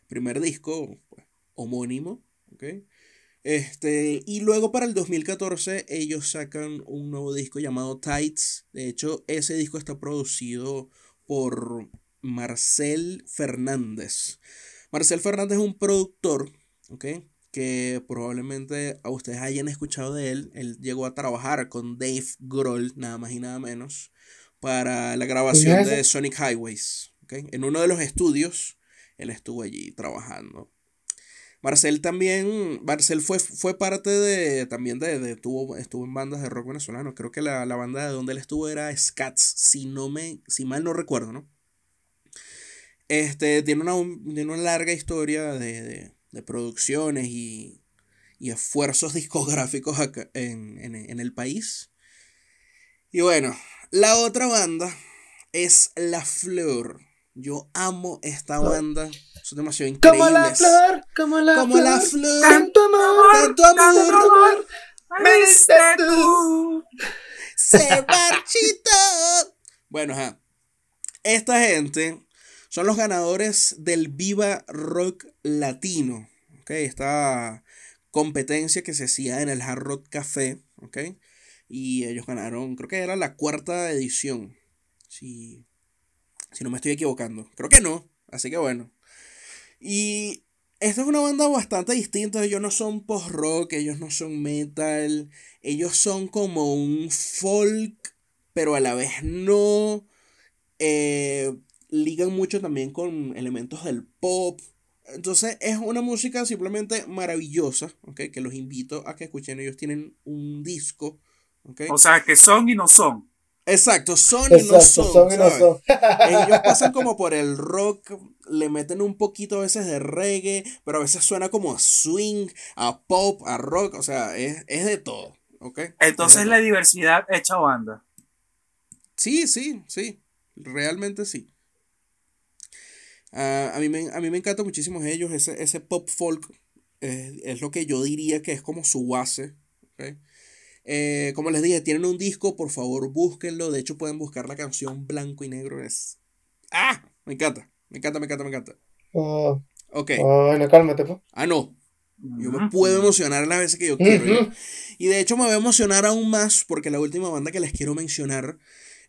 primer disco pues, homónimo. ¿ok? Este, y luego para el 2014 ellos sacan un nuevo disco llamado Tights. De hecho, ese disco está producido por Marcel Fernández. Marcel Fernández es un productor. Que probablemente a ustedes hayan escuchado de él. Él llegó a trabajar con Dave Grohl, nada más y nada menos, para la grabación ¿Quién es de? Sonic Highways. En uno de los estudios, él estuvo allí trabajando. Marcel también, Marcel fue, fue parte de, también de, de- tuvo, estuvo en bandas de rock venezolano. Creo que la, la banda de donde él estuvo era Scats, si no me, si mal no recuerdo, ¿no? Este, tiene una, tiene una larga historia de, de- de producciones y, y esfuerzos discográficos acá en, en- en el país. Y bueno, la otra banda es La Flor. Yo amo esta banda. Son demasiado Como la increíbles. flor, como la Como flor. la flor. Tanto amor, Tanto amor. me diste tú. se marchitó. Bueno, ajá. Esta gente son los ganadores del Viva Rock Latino. ¿ok? Esta competencia que se hacía en el Hard Rock Café. ¿ok? Y ellos ganaron, creo que era la cuarta edición. Si, si no me estoy equivocando. Creo que no. Así que bueno. Y esta es una banda bastante distinta. Ellos no son post-rock, ellos no son metal. Ellos son como un folk, pero a la vez no. Eh, ligan mucho también con elementos del pop. Entonces es una música simplemente maravillosa, ¿ok? Que los invito a que escuchen. Ellos tienen un disco, ¿ok? O sea, que son y no son. Exacto, son y no son. son y no son. Ellos pasan como por el rock, le meten un poquito a veces de reggae, pero a veces suena como a swing, a pop, a rock, o sea, es, es de todo, ¿ok? Es Entonces la diversidad hecha banda. Sí, sí, sí, realmente sí. Ah, a, mí me, a mí me encanta muchísimo ellos, ese, ese pop folk eh, es lo que yo diría que es como su base, ¿ok? Eh, como les dije, tienen un disco, por favor búsquenlo, de hecho pueden buscar la canción Blanco y Negro, es... ¡Ah! Me encanta, me encanta, me encanta, me encanta. Oh, Ok. oh, no, cálmate, pues. Ah, no. Yo me puedo emocionar las veces que yo quiero. Ujú. Y de hecho me voy a emocionar aún más porque la última banda que les quiero mencionar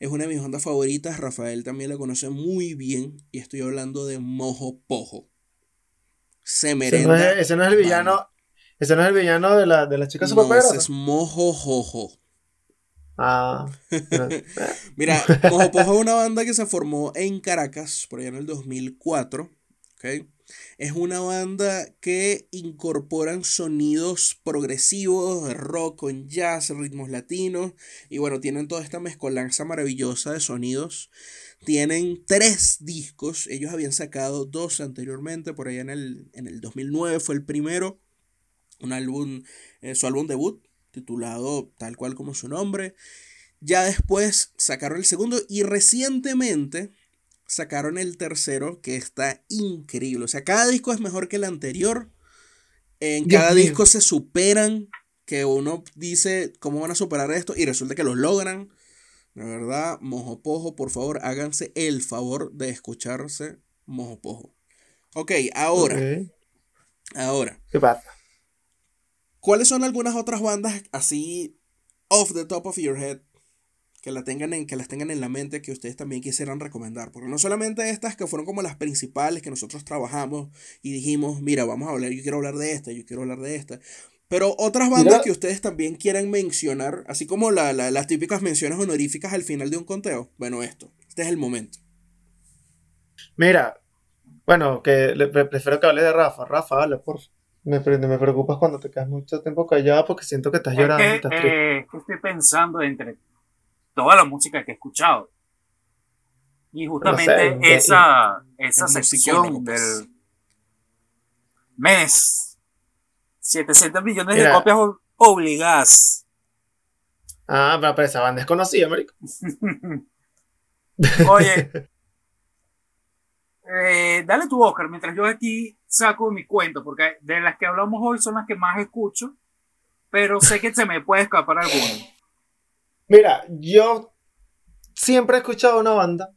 es una de mis bandas favoritas. Rafael también la conoce muy bien. Y estoy hablando de Mojo Pojo. Se Ese no, es, ese no es el villano. banda. Ese no es el villano de la, de la chica No, ese es Mojo Jojo. Ah. no. Mira, Mojo Pojo es una banda que se formó en Caracas por allá en el 2004. ¿ok? Es una banda que incorporan sonidos progresivos, rock con jazz, ritmos latinos. Y bueno, tienen toda esta mezcolanza maravillosa de sonidos. Tienen tres discos. Ellos habían sacado dos anteriormente. Por allá en el, en el 2009 fue el primero. Un álbum, eh, su álbum debut, titulado tal cual como su nombre. Ya después sacaron el segundo y recientemente sacaron el tercero que está increíble. O sea, cada disco es mejor que el anterior. En Dios cada mío. disco se superan. Que uno dice cómo van a superar esto y resulta que los logran. La verdad, Mojopojo, por favor, háganse el favor de escucharse Mojopojo. Ok, ahora, Ok. ahora. ¿Qué pasa? ¿Cuáles son algunas otras bandas así off the top of your head que, la tengan en, que las tengan en la mente que ustedes también quisieran recomendar? Porque no solamente estas que fueron como las principales que nosotros trabajamos y dijimos, mira, vamos a hablar, yo quiero hablar de esta, yo quiero hablar de esta. Pero otras bandas Mira. que ustedes también quieran mencionar, así como la- la- las típicas menciones honoríficas al final de un conteo. Bueno, esto, este es el momento. Mira, bueno, que le- pre- prefiero que hable de Rafa. Rafa, habla, por favor. Me, pre- me preocupas cuando te quedas mucho tiempo callado porque siento que estás Es llorando que, estás eh, estoy pensando entre toda la música que he escuchado. Y justamente sé, de- esa, esa sección del mes. 700 millones de copias obligadas. Ah, pero, pero esa banda es conocida, marico. Oye, eh, dale tu Oscar mientras yo aquí saco mi cuento, porque de las que hablamos hoy son las que más escucho, pero sé que se me puede escapar alguna. Mira, yo siempre he escuchado una banda.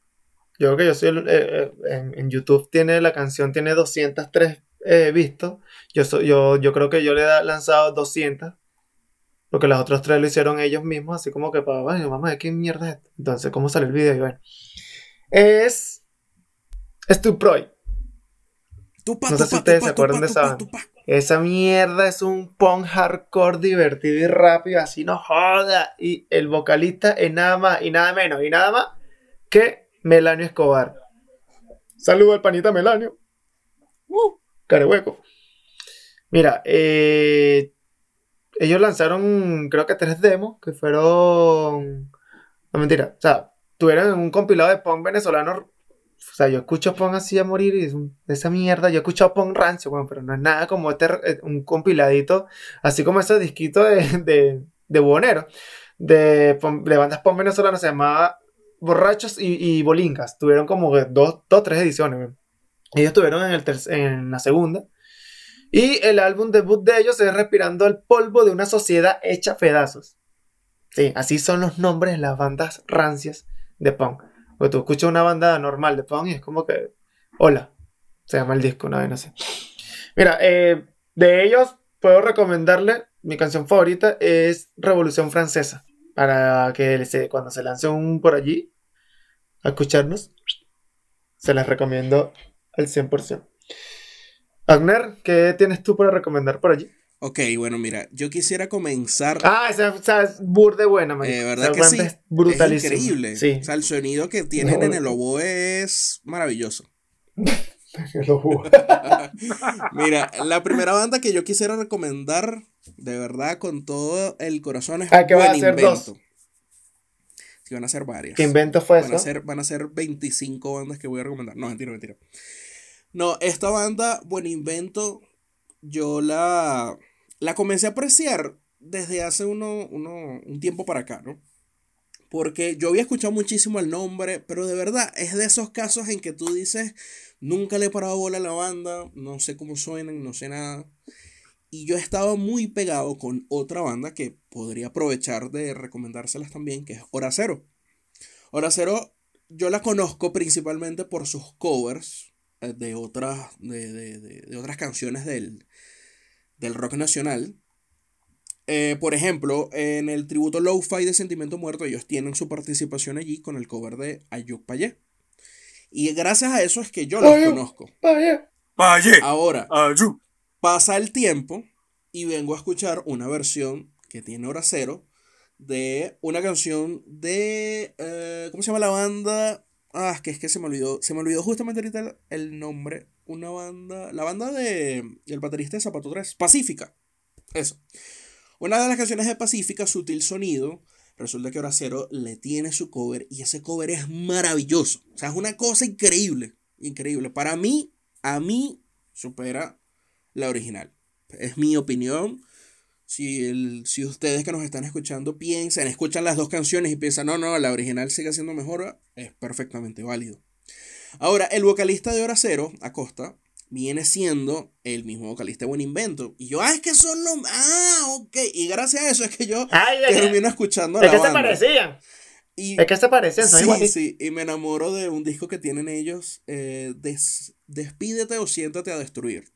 Yo creo que yo soy el- eh, eh, en, YouTube tiene la canción tiene 203 eh, vistos. Yo soy, yo, yo creo que yo le he lanzado 200 porque las otras tres lo hicieron ellos mismos, así como que para, bueno, ver qué mierda es esto. Entonces, ¿cómo sale el video? Y bueno, es Stuproy. Tupa, No sé tupa, si ustedes tupa, se acuerdan de esa. Esa mierda es un punk hardcore divertido y rápido, así no joda. Y el vocalista es nada más y nada menos y nada más que Melanio Escobar. Saludo al panita Melanio. Uh, carehueco. Mira, eh, ellos lanzaron creo que tres demos que fueron... No mentira, o sea, tuvieron un compilado de punk venezolano o sea, yo escucho punk así a morir y es esa mierda. Yo he escuchado punk rancio, bueno, pero no es nada como este, eh, un compiladito, así como esos disquitos de, de, de de, bandas punk venezolanas, se llamaba Borrachos y, Bolingas. Tuvieron como dos, dos tres ediciones. Ellos estuvieron en, el en la segunda. Y el álbum debut de ellos es Respirando el polvo de una sociedad hecha a pedazos. Sí, así son los nombres de las bandas rancias de punk. Porque tú escuchas una banda normal de punk y es como que. Hola. Se llama el disco, una vez así. Mira, eh, de ellos puedo recomendarle. Mi canción favorita es Revolución Francesa. Para que se- cuando se lance un por allí escucharnos, se las recomiendo al 100%. Agner, ¿qué tienes tú para recomendar por allí? Ok, bueno, mira, yo quisiera comenzar. Ah, esa, esa es burde buena, marico. Eh, ¿verdad Esa que sí? Es brutalísima. Es increíble. Sí. O sea, el sonido que tienen No, en el oboe es maravilloso. Lo juro. Mira, la primera banda que yo quisiera recomendar, de verdad, con todo el corazón, es Ah, a Buen ser Invento. dos. Sí, van a ser varias. ¿Qué invento fue Van a, eso? ser, van a ser 25 bandas que voy a recomendar. No, mentira, mentira. No, esta banda, Buen Invento, yo la, la comencé a apreciar desde hace uno, uno- un tiempo para acá, ¿no? Porque yo había escuchado muchísimo el nombre, pero de verdad es de esos casos en que tú dices, nunca le he parado bola a la banda, no sé cómo suenan, no sé nada. Y yo estaba muy pegado con otra banda que podría aprovechar de recomendárselas también, que es Hora Cero. Hora Cero, yo la conozco principalmente por sus covers de otras, de, de- de- de otras canciones del, del rock nacional. Eh, por ejemplo, en el tributo Low-Fi de Sentimiento Muerto, ellos tienen su participación allí con el cover de Ayuk Payé. Y gracias a eso es que yo los conozco. Vaya. Valle, Ahora, ayú. pasa el tiempo y vengo a escuchar una versión que tiene hora cero de una canción de eh, ¿cómo se llama la banda? Ah, que es que se me olvidó, se me olvidó justamente ahorita el, el nombre una banda, la banda de el baterista de Zapato 3, Pacífica. Eso. Una de las canciones de Pacífica, Sutil Sonido, resulta que Horacero le tiene su cover y ese cover es maravilloso. O sea, es una cosa increíble, increíble. Para mí, a mí supera la original. Es mi opinión. Si, el, si ustedes que nos están escuchando piensan, escuchan las dos canciones y piensan, no, no, la original sigue siendo mejor, es perfectamente válido. Ahora, el vocalista de Hora Cero, Acosta, viene siendo el mismo vocalista de Buen Invento. Y yo, ah, es que son los. Ah, ok. Y gracias a eso es que yo Ay, ay. termino escuchando Es la que se parecían. Y, Es que se parecían, son sí, sí, y me enamoro de un disco que tienen ellos, eh, Des- Despídete o Siéntate a Destruir.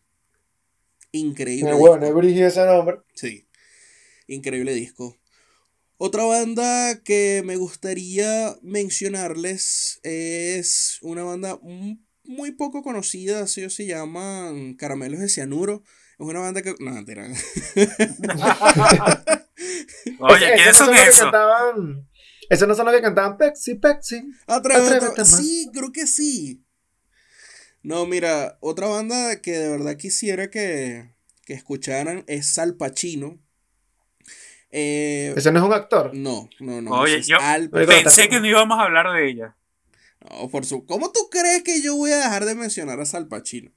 Increíble. Disco. Bueno, es ese nombre. Sí. Increíble disco. Otra banda que me gustaría mencionarles es una banda muy poco conocida, así se llaman Caramelos de Cianuro. Es una banda que. No, mentira. Oye, ¿quiénes esos son no los que esos? cantaban. Esos no son los que cantaban Pepsi, Pepsi. Atrévete. Atrévete más. Sí, creo que sí. No, mira, otra banda que de verdad quisiera que, que escucharan es Salpachino. Eh, Ese no es un actor. no, no, no. Oye, yo Pensé que no íbamos a hablar de ella. No, por su... ¿Cómo tú crees que yo voy a dejar de mencionar a Salpachino?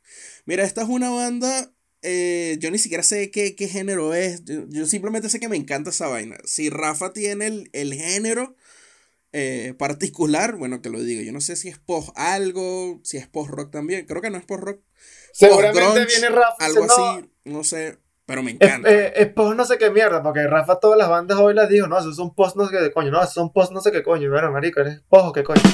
Mira, esta es una banda. eh, yo ni siquiera sé qué, qué género es. Yo, yo simplemente sé que me encanta esa vaina. Si Rafa tiene el, el género eh, particular, bueno, que lo diga. Yo no sé si es post algo, si es post rock también. Creo que no es post rock. Seguramente viene Rafa. Algo no, así, no sé. Pero me Es, encanta. eh, es post no sé qué mierda, porque Rafa todas las bandas hoy las dijo, no, esos son post no sé qué coño, no, esos son post no sé qué coño, bueno, marico, eres post o qué coño.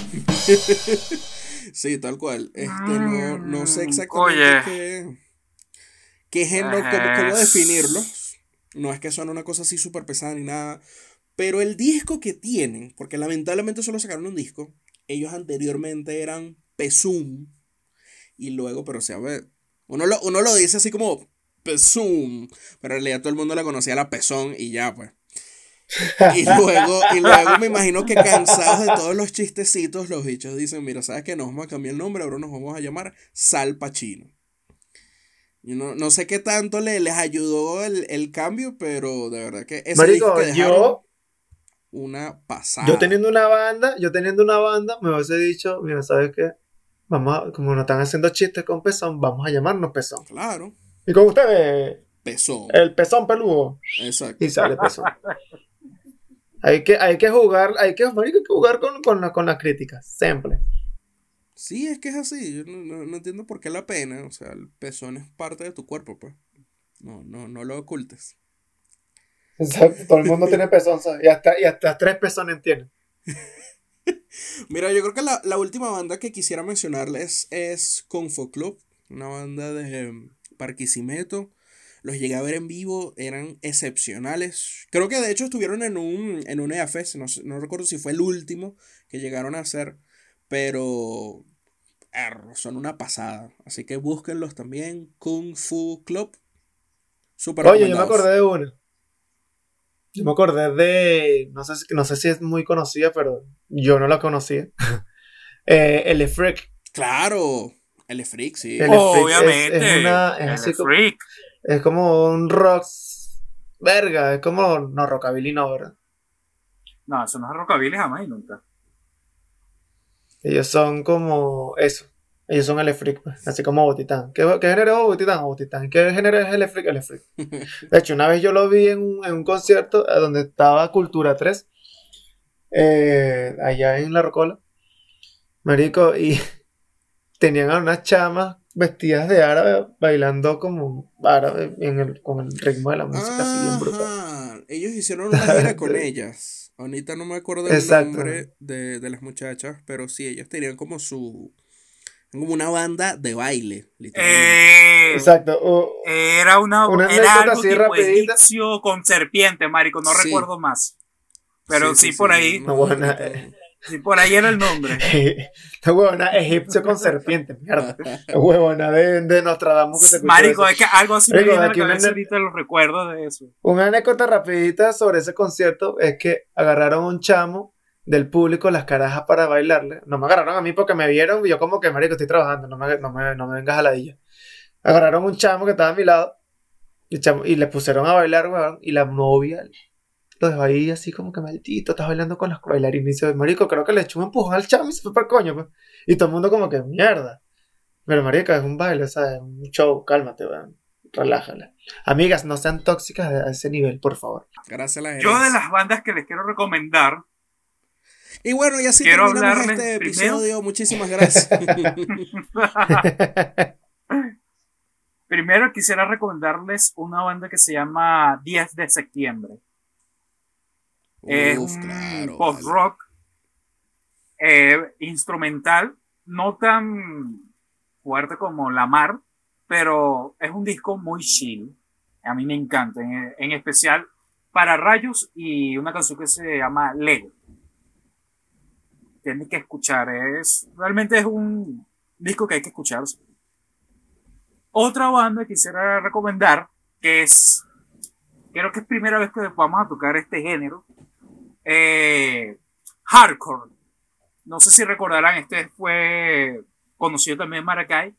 Sí, tal cual. Este, no, no sé Mm, exactamente oye. qué, qué género, cómo, cómo definirlo. No es que son una cosa así súper pesada ni nada. Pero el disco que tienen, porque lamentablemente solo sacaron un disco, ellos anteriormente eran Pesum. Y luego, pero o sea, ve, uno lo, uno lo dice así como Pesum. Pero en realidad todo el mundo la conocía la Pezón y ya, pues. Y luego, y luego me imagino que cansados de todos los chistecitos, los bichos dicen, mira, ¿sabes qué? Nos vamos a cambiar el nombre, ahora nos vamos a llamar Sal Pacino. Yo no, no sé qué tanto le, les ayudó el, el cambio, pero de verdad que ese Marico, disco que dejaron yo, una pasada. yo teniendo una banda, yo teniendo una banda, me hubiese dicho, mira, ¿sabes qué? Vamos a, como nos están haciendo chistes con Pezón, vamos a llamarnos Pezón. Claro, Y con ustedes, pesó. el Pezón peludo. Exacto. Y sale Pezón. Hay que, hay que jugar, hay que, marico, hay que jugar con, con, la- con las críticas, siempre. Sí, es que es así. Yo no, no- no entiendo por qué la pena. O sea, el pezón es parte de tu cuerpo, pues. No, no, no lo ocultes. Exacto, todo el mundo tiene pezón, ¿sabes? Y hasta, y hasta tres pezones tienen. Mira, yo creo que la, la última banda que quisiera mencionarles es Confo Club, una banda de em, Barquisimeto. Los llegué a ver en vivo, eran excepcionales. Creo que de hecho estuvieron en un, en un EAFest, no, no recuerdo si fue el último que llegaron a hacer, pero erro, son una pasada. Así que búsquenlos también, Kung Fu Club. Super Oye, yo me acordé de una. Yo me acordé de. No sé, si- no sé si es muy conocida, pero yo no la conocía. eh, el Freak. Claro, el Freak, sí. El- Obviamente. es- es una- es el así como- freak. Es como un rock. Verga, es como. No, rockabilly no, ¿verdad? No, eso no es rockabilly jamás y nunca. Ellos son como. Eso. Ellos son el Freak, pues, así como Botitán. ¿Qué, qué género es Botitán? Botitán. ¿Qué género es el Freak? El Freak. De hecho, una vez yo lo vi en un, en un concierto eh, donde estaba Cultura 3, eh, allá en La Rocola, Marico, y tenían a unas chamas vestidas de árabe bailando como árabe en el, con el ritmo de la música así bien brutal. Ajá, Ellos hicieron una gira con ellas. Ahorita no me acuerdo el Exacto. nombre de, de las muchachas, pero sí, ellas tenían como su. Como una banda de baile, literalmente. Eh, Exacto. o- Era una, Una era algo así tipo egipcio con serpiente, marico, no Sí. recuerdo más. Pero sí, por ahí, No, bueno, eh. sí, por ahí era el nombre. Esta huevona egipcio con serpiente, mierda. La huevona de, de Nostradamus que se Marico, eso. es que algo así me Marico, viene a la aquí ahorita los recuerdos de eso. Una anécdota rapidita sobre ese concierto es que agarraron a un chamo del público las carajas para bailarle. No me agarraron a mí porque me vieron y yo como que, marico, estoy trabajando, no me, no me, no me vengas a la dilla. Agarraron un chamo que estaba a mi lado y, chamo- y le pusieron a bailar, weón, y la novia lo dejó ahí así como que maldito, estás bailando con las bailarinas. Y dice, marico, creo que le echó un empujón al chamo y se fue para el coño, pues. Y todo el mundo como que, mierda. Pero marica, es un baile, o sea, es un show, cálmate, weón. Relájala. Amigas, no sean tóxicas a ese nivel, por favor. Gracias a la Yo de las bandas que les quiero recomendar, Y bueno, y así Quiero terminamos este primero- episodio. Muchísimas gracias. primero quisiera recomendarles una banda que se llama 10 de septiembre. Es Uf, un claro, post vale. rock eh, instrumental, no tan fuerte como La Mar, pero es un disco muy chill. A mí me encanta, en, en especial para rayos y una canción que se llama Lego. Tienes que escuchar, es realmente es un disco que hay que escuchar. Otra banda que quisiera recomendar, que es, creo que es primera vez que vamos a tocar este género, eh, hardcore. No sé si recordarán, este fue conocido también en Maracay,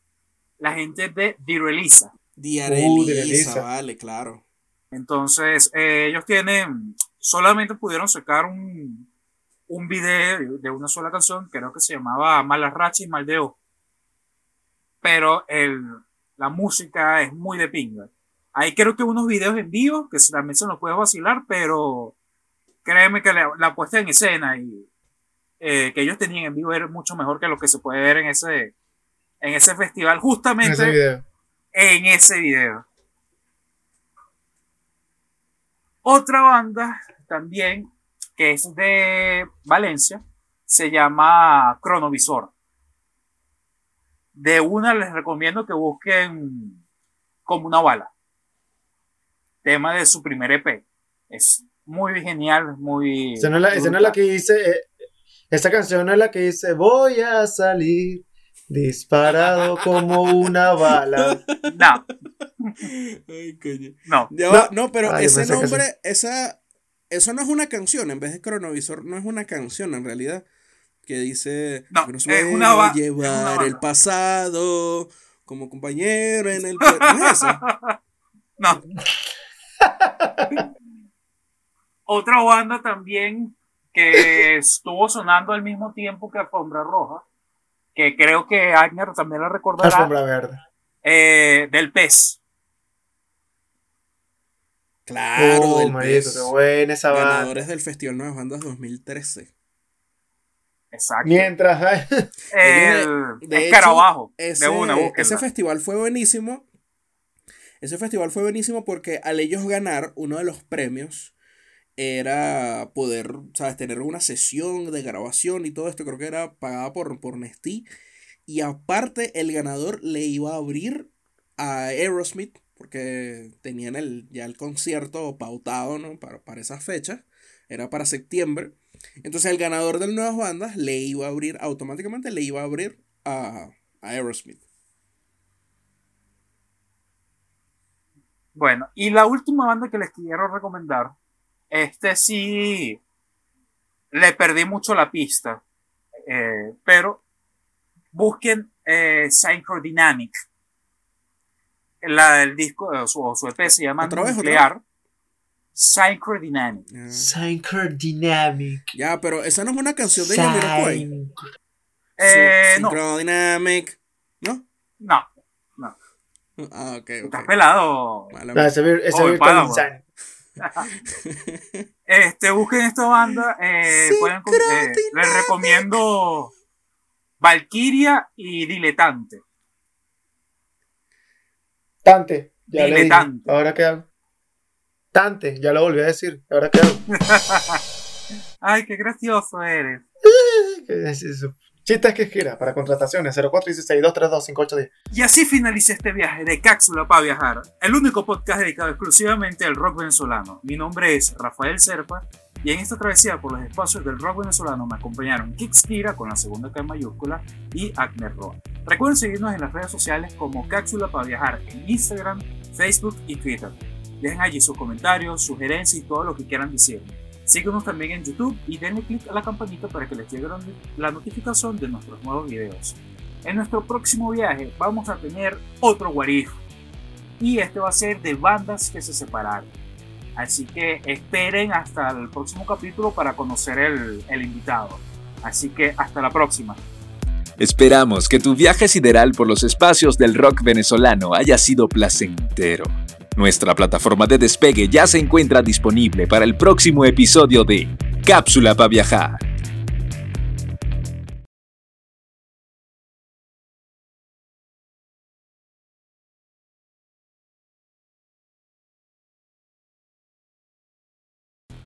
la gente de Direlisa. Diarelisa, Uh, vale, claro. Entonces, eh, ellos tienen, solamente pudieron sacar un, un video de una sola canción, creo que se llamaba Malas Rachas y Maldeo. Pero el, la música es muy de pinga. Hay creo que unos videos en vivo que también se nos puede vacilar, pero créeme que la, la puesta en escena y eh, que ellos tenían en vivo era mucho mejor que lo que se puede ver en ese, en ese festival, en justamente ese video. en ese video. Otra banda también que es de Valencia se llama Cronovisor. De una les recomiendo que busquen como una bala. Tema de su primer EP. Es muy genial, muy. Esa no es la, esa no es la que dice. eh, esa canción no es la que dice: Voy a salir disparado como una bala. No, Ay, coño. no. Ya va, no, pero ese nombre, esa, eso no es una canción, en vez de cronovisor, no es una canción en realidad. Que dice, No, es una es una llevar el pasado como compañero en el... ¿No es eso? No. Otra banda también que estuvo sonando al mismo tiempo que Alfombra Roja, que creo que Agner también la recordará, Alfombra verde. eh, del pez. Claro, oh, del marico, pez. qué buena esa banda. Ganadores del Festival Nuevas Bandas 2013. Exacto. Mientras. El De escarabajo. Ese, de una, ese festival fue buenísimo. Ese festival fue buenísimo porque al ellos ganar, uno de los premios era poder, ¿sabes? Tener una sesión de grabación y todo esto. Creo que era pagada por, por Nestí. Y aparte, el ganador le iba a abrir a Aerosmith, porque tenían el, ya el concierto pautado, ¿no? Para, para esa fecha. Era para septiembre. Entonces el ganador de nuevas bandas le iba a abrir, automáticamente le iba a abrir a, a Aerosmith. Bueno, y la última banda que les quiero recomendar, este sí le perdí mucho la pista, eh, pero busquen eh, Synchrodynamic. La del disco, eh, su, su EP se llama ¿Otra vez, otra Nuclear. Synchrodynamic. Ah, Synchro Dynamic. Ya, pero esa no es una canción de Jamiroquai. Eh, no, Synchrodynamic. ¿No? no, Ah, ok, estás pelado. Mala No. Este, busquen esta banda. eh, pueden eh, les recomiendo Valkyria y Diletante. Tante. Ya Dile le dije. tante. Ahora qué hago. Tante, ya lo volví a decir. Ahora qué hago. Ay, qué gracioso eres. Que gira para contrataciones 0416-232-5810. Y así finaliza este viaje de Cápsula para Viajar, el único podcast dedicado exclusivamente al rock venezolano. Mi nombre es Rafael Serpa y en esta travesía por los espacios del rock venezolano me acompañaron Kixkira con la segunda K mayúscula y Agner Roa. Recuerden seguirnos en las redes sociales como Cápsula para Viajar en Instagram, Facebook y Twitter. Dejen allí sus comentarios, sugerencias y todo lo que quieran decir. Síguenos también en YouTube y denle click a la campanita para que les llegue la notificación de nuestros nuevos videos. En nuestro próximo viaje vamos a tener otro guarif y este va a ser de bandas que se separaron. Así que esperen hasta el próximo capítulo para conocer el, el invitado. Así que hasta la próxima. Esperamos que tu viaje sideral por los espacios del rock venezolano haya sido placentero. Nuestra plataforma de despegue ya se encuentra disponible para el próximo episodio de Cápsula para viajar.